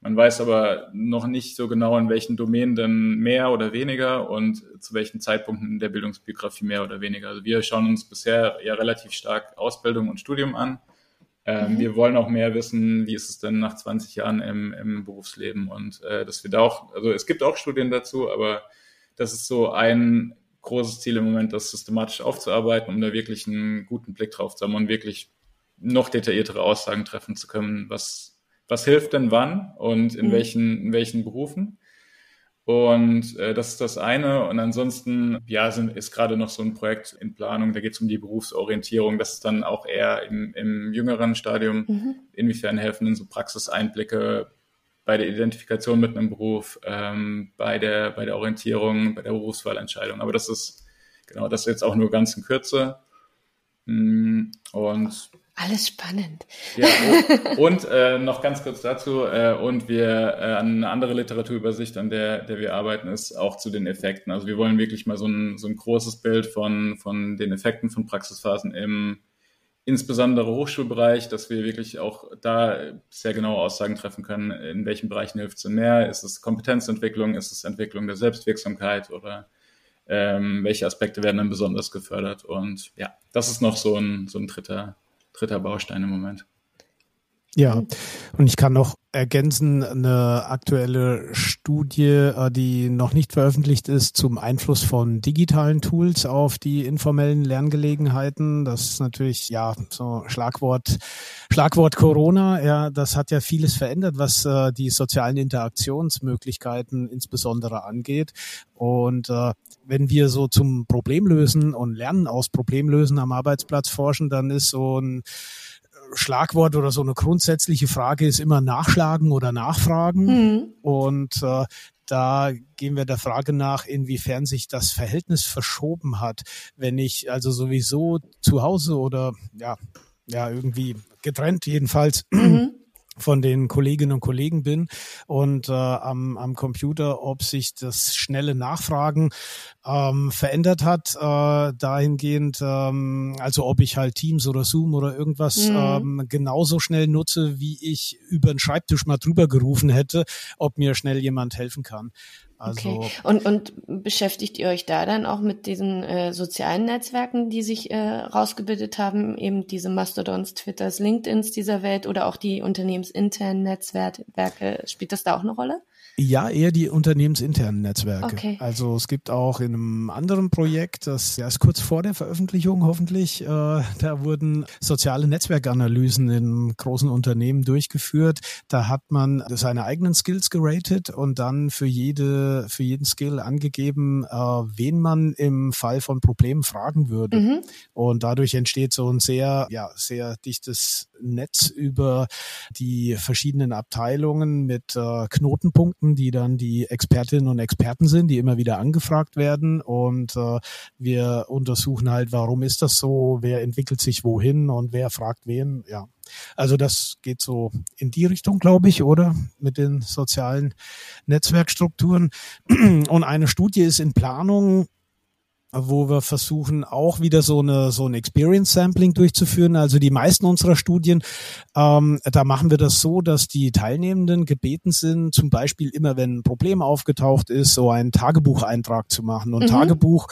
Man weiß aber noch nicht so genau, in welchen Domänen denn mehr oder weniger und zu welchen Zeitpunkten in der Bildungsbiografie mehr oder weniger. Also wir schauen uns bisher ja relativ stark Ausbildung und Studium an. Ähm, mhm. Wir wollen auch mehr wissen, wie ist es denn nach 20 Jahren im, im Berufsleben und äh, dass wir da auch, also es gibt auch Studien dazu, aber das ist so ein großes Ziel im Moment, das systematisch aufzuarbeiten, um da wirklich einen guten Blick drauf zu haben und wirklich noch detailliertere Aussagen treffen zu können, was, was hilft denn wann und in, mhm. welchen, in welchen Berufen. Und äh, das ist das eine. Und ansonsten, ja, sind, ist gerade noch so ein Projekt in Planung, da geht es um die Berufsorientierung. Das ist dann auch eher im, im jüngeren Stadium, mhm. inwiefern helfen denn so Praxiseinblicke bei der Identifikation mit einem Beruf, ähm, bei, der, bei der Orientierung, bei der Berufswahlentscheidung. Aber das ist, genau, das jetzt auch nur ganz in Kürze. Mm, und alles spannend. Ja, und, äh, noch ganz kurz dazu, äh, und wir äh, eine andere Literaturübersicht, an der, der wir arbeiten, ist auch zu den Effekten. Also wir wollen wirklich mal so ein, so ein großes Bild von, von den Effekten von Praxisphasen im insbesondere Hochschulbereich, dass wir wirklich auch da sehr genaue Aussagen treffen können, in welchen Bereichen hilft es mehr? Ist es Kompetenzentwicklung, ist es Entwicklung der Selbstwirksamkeit oder ähm, welche Aspekte werden dann besonders gefördert? Und ja, das ist noch so ein, so ein dritter dritter Baustein im Moment. Ja, und ich kann noch ergänzen, eine aktuelle Studie, äh, die noch nicht veröffentlicht ist, zum Einfluss von digitalen Tools auf die informellen Lerngelegenheiten. Das ist natürlich, ja, so Schlagwort, Schlagwort Corona. Ja, das hat ja vieles verändert, was äh, die sozialen Interaktionsmöglichkeiten insbesondere angeht. Und äh, wenn wir so zum Problemlösen und Lernen aus Problemlösen am Arbeitsplatz forschen, dann ist so ein Schlagwort oder so eine grundsätzliche Frage ist immer nachschlagen oder nachfragen. Mhm. Und äh, da gehen wir der Frage nach, inwiefern sich das Verhältnis verschoben hat, wenn ich also sowieso zu Hause oder ja, ja, irgendwie getrennt jedenfalls mhm von den Kolleginnen und Kollegen bin und äh, am, am Computer, ob sich das schnelle Nachfragen ähm, verändert hat, äh, dahingehend, ähm, also ob ich halt Teams oder Zoom oder irgendwas mhm. ähm, genauso schnell nutze, wie ich über den Schreibtisch mal drüber gerufen hätte, ob mir schnell jemand helfen kann. Also okay. Und, und beschäftigt ihr euch da dann auch mit diesen äh, sozialen Netzwerken, die sich äh, rausgebildet haben, eben diese Mastodons, Twitters, LinkedIns dieser Welt oder auch die unternehmensinternen Netzwerke? Spielt das da auch eine Rolle? Ja, eher die unternehmensinternen Netzwerke. Okay. Also es gibt auch in einem anderen Projekt, das ist kurz vor der Veröffentlichung hoffentlich, äh, da wurden soziale Netzwerkanalysen in großen Unternehmen durchgeführt. Da hat man seine eigenen Skills geratet und dann für jede für jeden Skill angegeben, äh, wen man im Fall von Problemen fragen würde. Mhm. Und dadurch entsteht so ein sehr ja sehr dichtes Netz über die verschiedenen Abteilungen mit äh, Knotenpunkten die dann die Expertinnen und Experten sind, die immer wieder angefragt werden. Und äh, wir untersuchen halt, warum ist das so, wer entwickelt sich wohin und wer fragt wen. Ja. Also das geht so in die Richtung, glaube ich, oder? Mit den sozialen Netzwerkstrukturen. Und eine Studie ist in Planung, wo wir versuchen auch wieder so eine so ein Experience Sampling durchzuführen. Also die meisten unserer Studien, ähm, da machen wir das so, dass die Teilnehmenden gebeten sind, zum Beispiel immer, wenn ein Problem aufgetaucht ist, so einen Tagebucheintrag zu machen. Und mhm. Tagebuch,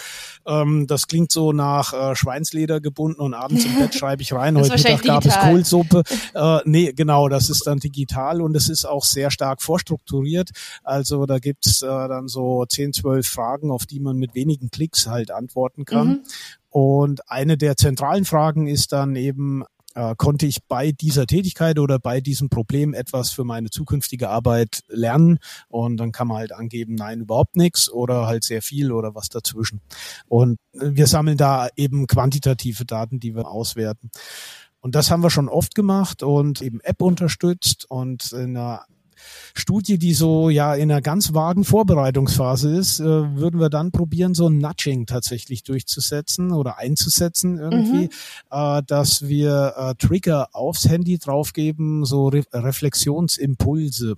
ähm, das klingt so nach äh, Schweinsleder gebunden und abends im Bett [laughs] schreibe ich rein. Heute Mittag gab es Kohlsuppe. [laughs] Äh, nee, genau, das ist dann digital und es ist auch sehr stark vorstrukturiert. Also da gibt's äh, dann so 10, 12 Fragen, auf die man mit wenigen Klicks halt antworten kann. Mhm. Und eine der zentralen Fragen ist dann eben, äh, konnte ich bei dieser Tätigkeit oder bei diesem Problem etwas für meine zukünftige Arbeit lernen? Und dann kann man halt angeben, nein, überhaupt nichts oder halt sehr viel oder was dazwischen. Und wir sammeln da eben quantitative Daten, die wir auswerten. Und das haben wir schon oft gemacht und eben App unterstützt und in einer Studie, die so ja in einer ganz vagen Vorbereitungsphase ist, äh, würden wir dann probieren, so ein Nudging tatsächlich durchzusetzen oder einzusetzen irgendwie, mhm. äh, dass wir äh, Trigger aufs Handy draufgeben, so Re Reflexionsimpulse.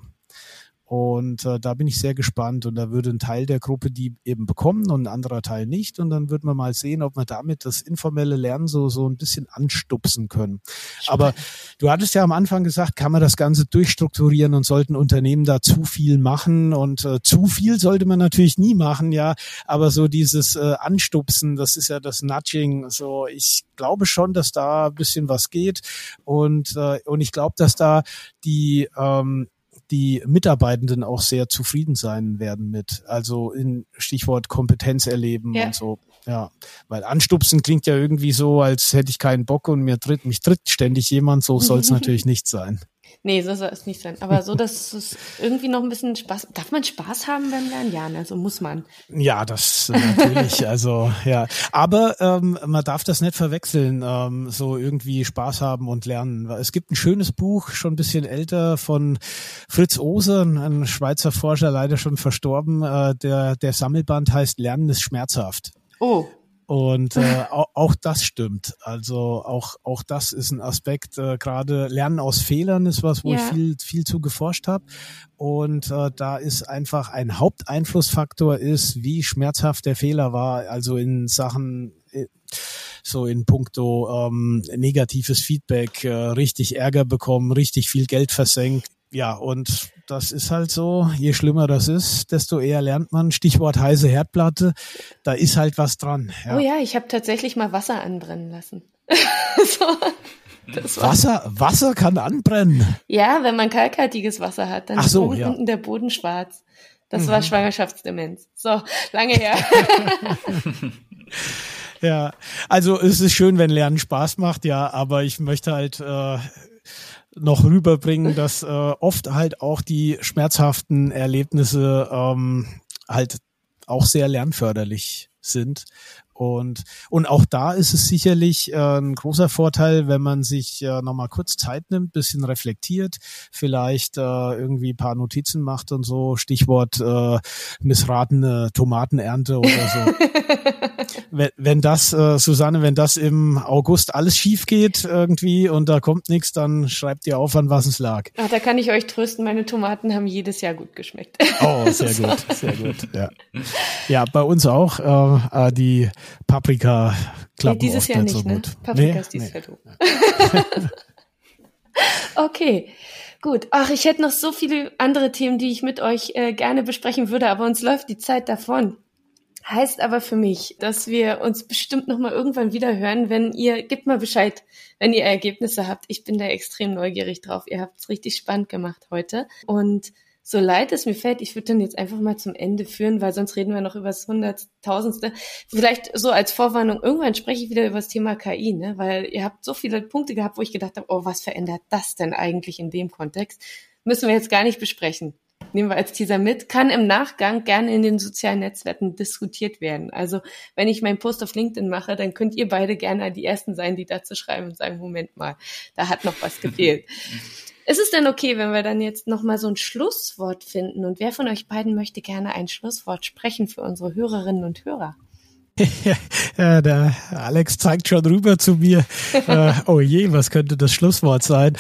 Und äh, da bin ich sehr gespannt. Und da würde ein Teil der Gruppe die eben bekommen und ein anderer Teil nicht. Und dann wird man mal sehen, ob wir damit das informelle Lernen so, so ein bisschen anstupsen können. Aber du hattest ja am Anfang gesagt, kann man das Ganze durchstrukturieren und sollten Unternehmen da zu viel machen. Und äh, zu viel sollte man natürlich nie machen, ja. Aber so dieses äh, Anstupsen, das ist ja das Nudging. So, ich glaube schon, dass da ein bisschen was geht. Und, äh, und ich glaube, dass da die ähm, die Mitarbeitenden auch sehr zufrieden sein werden mit. Also in Stichwort Kompetenz erleben ja. und so. Ja, weil anstupsen klingt ja irgendwie so, als hätte ich keinen Bock und mir tritt, mich tritt ständig jemand. So soll es [laughs] natürlich nicht sein. Nee, so soll es nicht sein. Aber so, dass es irgendwie noch ein bisschen Spaß. Darf man Spaß haben beim Lernen? Ja, ne? so muss man. Ja, das natürlich. [laughs] also ja, aber ähm, man darf das nicht verwechseln. Ähm, so irgendwie Spaß haben und lernen. Es gibt ein schönes Buch, schon ein bisschen älter, von Fritz Oser, ein Schweizer Forscher, leider schon verstorben. Äh, der der Sammelband heißt Lernen ist schmerzhaft. Oh. Und äh, auch, auch das stimmt. Also auch auch das ist ein Aspekt. Äh, Gerade Lernen aus Fehlern ist was, wo ja. ich viel viel zu geforscht habe. Und äh, da ist einfach ein Haupteinflussfaktor ist, wie schmerzhaft der Fehler war. Also in Sachen äh, so in puncto ähm, negatives Feedback, äh, richtig Ärger bekommen, richtig viel Geld versenkt. Ja, und das ist halt so, je schlimmer das ist, desto eher lernt man. Stichwort heiße Herdplatte, da ist halt was dran. Ja. Oh ja, ich habe tatsächlich mal Wasser anbrennen lassen. [laughs] so, Wasser, Wasser kann anbrennen. Ja, wenn man kalkhaltiges Wasser hat, dann Ach so, ist ja. unten der Boden schwarz. Das mhm. war Schwangerschaftsdemenz. So, lange her. [laughs] ja, also es ist schön, wenn Lernen Spaß macht, ja, aber ich möchte halt äh, noch rüberbringen, dass äh, oft halt auch die schmerzhaften Erlebnisse ähm, halt auch sehr lernförderlich sind. Und, und auch da ist es sicherlich äh, ein großer Vorteil, wenn man sich äh, nochmal kurz Zeit nimmt, bisschen reflektiert, vielleicht äh, irgendwie paar Notizen macht und so, Stichwort äh, missratene Tomatenernte oder so. [laughs] wenn, wenn das, äh, Susanne, wenn das im August alles schief geht irgendwie und da kommt nichts, dann schreibt ihr auf, an was es lag. Ach, da kann ich euch trösten, meine Tomaten haben jedes Jahr gut geschmeckt. Oh, sehr so. gut, sehr gut. [laughs] Ja, ja bei uns auch. Äh, äh die Paprika klappt nee, dieses Jahr nicht, so ne? Gut. Paprika nee? ist dieses nee. Jahr doof. [laughs] okay. Gut, ach, ich hätte noch so viele andere Themen, die ich mit euch äh, gerne besprechen würde, aber uns läuft die Zeit davon. Heißt aber für mich, dass wir uns bestimmt noch mal irgendwann wieder hören, wenn ihr gebt mal Bescheid, wenn ihr Ergebnisse habt. Ich bin da extrem neugierig drauf. Ihr habt es richtig spannend gemacht heute und so leid es mir fällt, ich würde dann jetzt einfach mal zum Ende führen, weil sonst reden wir noch über das Hunderttausendste. Vielleicht so als Vorwarnung, irgendwann spreche ich wieder über das Thema KI, ne? weil ihr habt so viele Punkte gehabt, wo ich gedacht habe, oh, was verändert das denn eigentlich in dem Kontext? Müssen wir jetzt gar nicht besprechen. Nehmen wir als Teaser mit, kann im Nachgang gerne in den sozialen Netzwerken diskutiert werden. Also wenn ich meinen Post auf LinkedIn mache, dann könnt ihr beide gerne die Ersten sein, die dazu schreiben und sagen, Moment mal, da hat noch was gefehlt. [laughs] Ist es denn okay, wenn wir dann jetzt nochmal so ein Schlusswort finden? Und wer von euch beiden möchte gerne ein Schlusswort sprechen für unsere Hörerinnen und Hörer? [laughs] ja, der Alex zeigt schon rüber zu mir. [laughs] äh, oh je, was könnte das Schlusswort sein?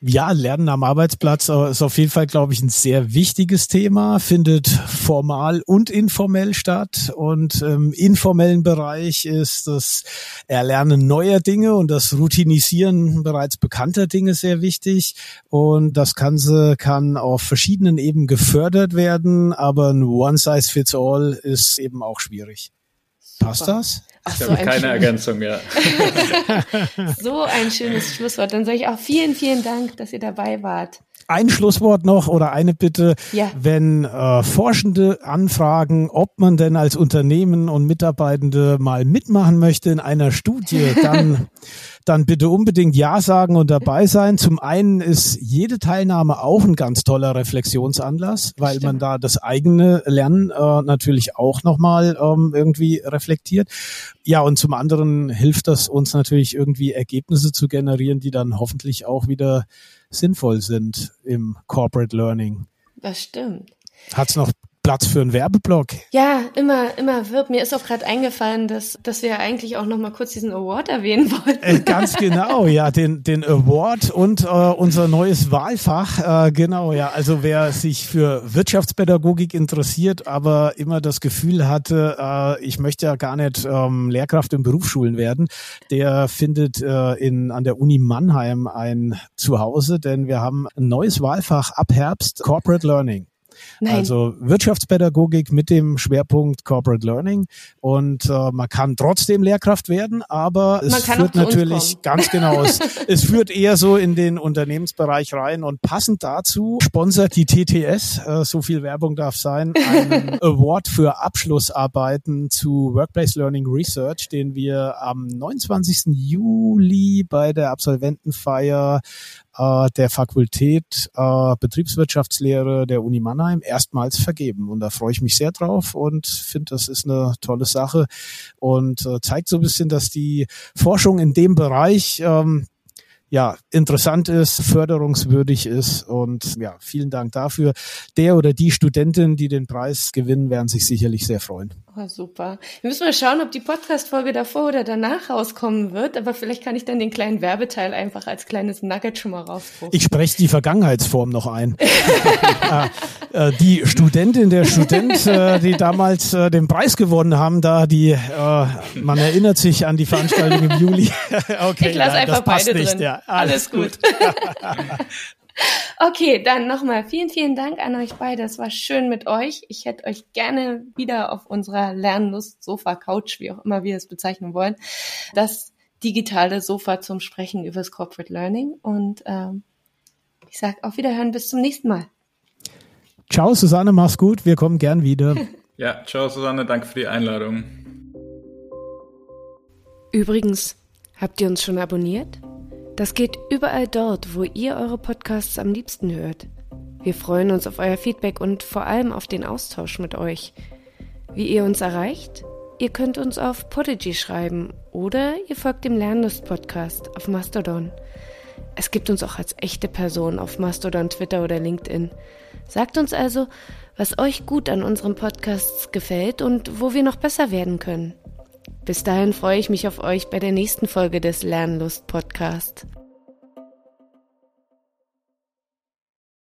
Ja, Lernen am Arbeitsplatz ist auf jeden Fall, glaube ich, ein sehr wichtiges Thema, findet formal und informell statt. Und im informellen Bereich ist das Erlernen neuer Dinge und das Routinisieren bereits bekannter Dinge sehr wichtig. Und das Ganze kann auf verschiedenen Ebenen gefördert werden, aber ein One-Size-Fits-All ist eben auch schwierig. Passt das? Ach, ich so habe keine Ergänzung, ja. [laughs] so ein schönes Schlusswort. Dann sage ich auch vielen, vielen Dank, dass ihr dabei wart. Ein Schlusswort noch oder eine Bitte, ja. wenn äh, Forschende anfragen, ob man denn als Unternehmen und Mitarbeitende mal mitmachen möchte in einer Studie, [laughs] dann dann bitte unbedingt Ja sagen und dabei sein. Zum einen ist jede Teilnahme auch ein ganz toller Reflexionsanlass, weil Stimmt. man da das eigene Lernen äh, natürlich auch nochmal ähm, irgendwie reflektiert. Ja, und zum anderen hilft das uns natürlich irgendwie Ergebnisse zu generieren, die dann hoffentlich auch wieder sinnvoll sind im Corporate Learning. Das stimmt. Hat's noch Platz für einen Werbeblock? Ja, immer, immer wird. Mir ist auch gerade eingefallen, dass, dass wir eigentlich auch noch mal kurz diesen Award erwähnen wollten. Äh, ganz genau, ja, den, den Award und äh, unser neues Wahlfach. Äh, genau, ja. Also wer sich für Wirtschaftspädagogik interessiert, aber immer das Gefühl hatte, äh, ich möchte ja gar nicht ähm, Lehrkraft in Berufsschulen werden, der findet äh, in, an der Uni Mannheim ein Zuhause, denn wir haben ein neues Wahlfach ab Herbst, Corporate Learning. Nein. Also Wirtschaftspädagogik mit dem Schwerpunkt Corporate Learning. Und äh, man kann trotzdem Lehrkraft werden, aber es führt natürlich ganz genau, es, [laughs] es führt eher so in den Unternehmensbereich rein. Und passend dazu sponsert die TTS, äh, so viel Werbung darf sein, einen [laughs] Award für Abschlussarbeiten zu Workplace Learning Research, den wir am 29. Juli bei der Absolventenfeier äh, der Fakultät äh, Betriebswirtschaftslehre der Uni Mannheim erstmals vergeben. Und da freue ich mich sehr drauf und finde, das ist eine tolle Sache und äh, zeigt so ein bisschen, dass die Forschung in dem Bereich ähm, ja, interessant ist, förderungswürdig ist und ja, vielen Dank dafür. Der oder die Studentin, die den Preis gewinnen, werden sich sicherlich sehr freuen. Oh, super. Wir müssen mal schauen, ob die Podcast-Folge davor oder danach rauskommen wird, aber vielleicht kann ich dann den kleinen Werbeteil einfach als kleines Nugget schon mal rausrufen. Ich spreche die Vergangenheitsform noch ein. Äh, [laughs] [laughs] äh, die Studentin, der Student, äh, die damals den Preis gewonnen haben, da die, man erinnert sich an die Veranstaltung im Juli. [laughs] okay, ich lasse einfach beide nicht, drin. Ja, alles, alles gut. [laughs] Okay, dann nochmal vielen, vielen Dank an euch beide. Es war schön mit euch. Ich hätte euch gerne wieder auf unserer Lernlust Sofa Couch, wie auch immer wir es bezeichnen wollen, das digitale Sofa zum Sprechen über das Corporate Learning. Und ähm, ich sage auf Wiederhören, bis zum nächsten Mal. Ciao, Susanne, mach's gut. Wir kommen gern wieder. [laughs] Ja, ciao, Susanne. Danke für die Einladung. Übrigens, habt ihr uns schon abonniert? Das geht überall dort, wo ihr eure Podcasts am liebsten hört. Wir freuen uns auf euer Feedback und vor allem auf den Austausch mit euch. Wie ihr uns erreicht? Ihr könnt uns auf Podigy schreiben oder ihr folgt dem Lernlust Podcast auf Mastodon. Es gibt uns auch als echte Person auf Mastodon, Twitter oder LinkedIn. Sagt uns also, was euch gut an unseren Podcasts gefällt und wo wir noch besser werden können. Bis dahin freue ich mich auf euch bei der nächsten Folge des Lernlust Podcast.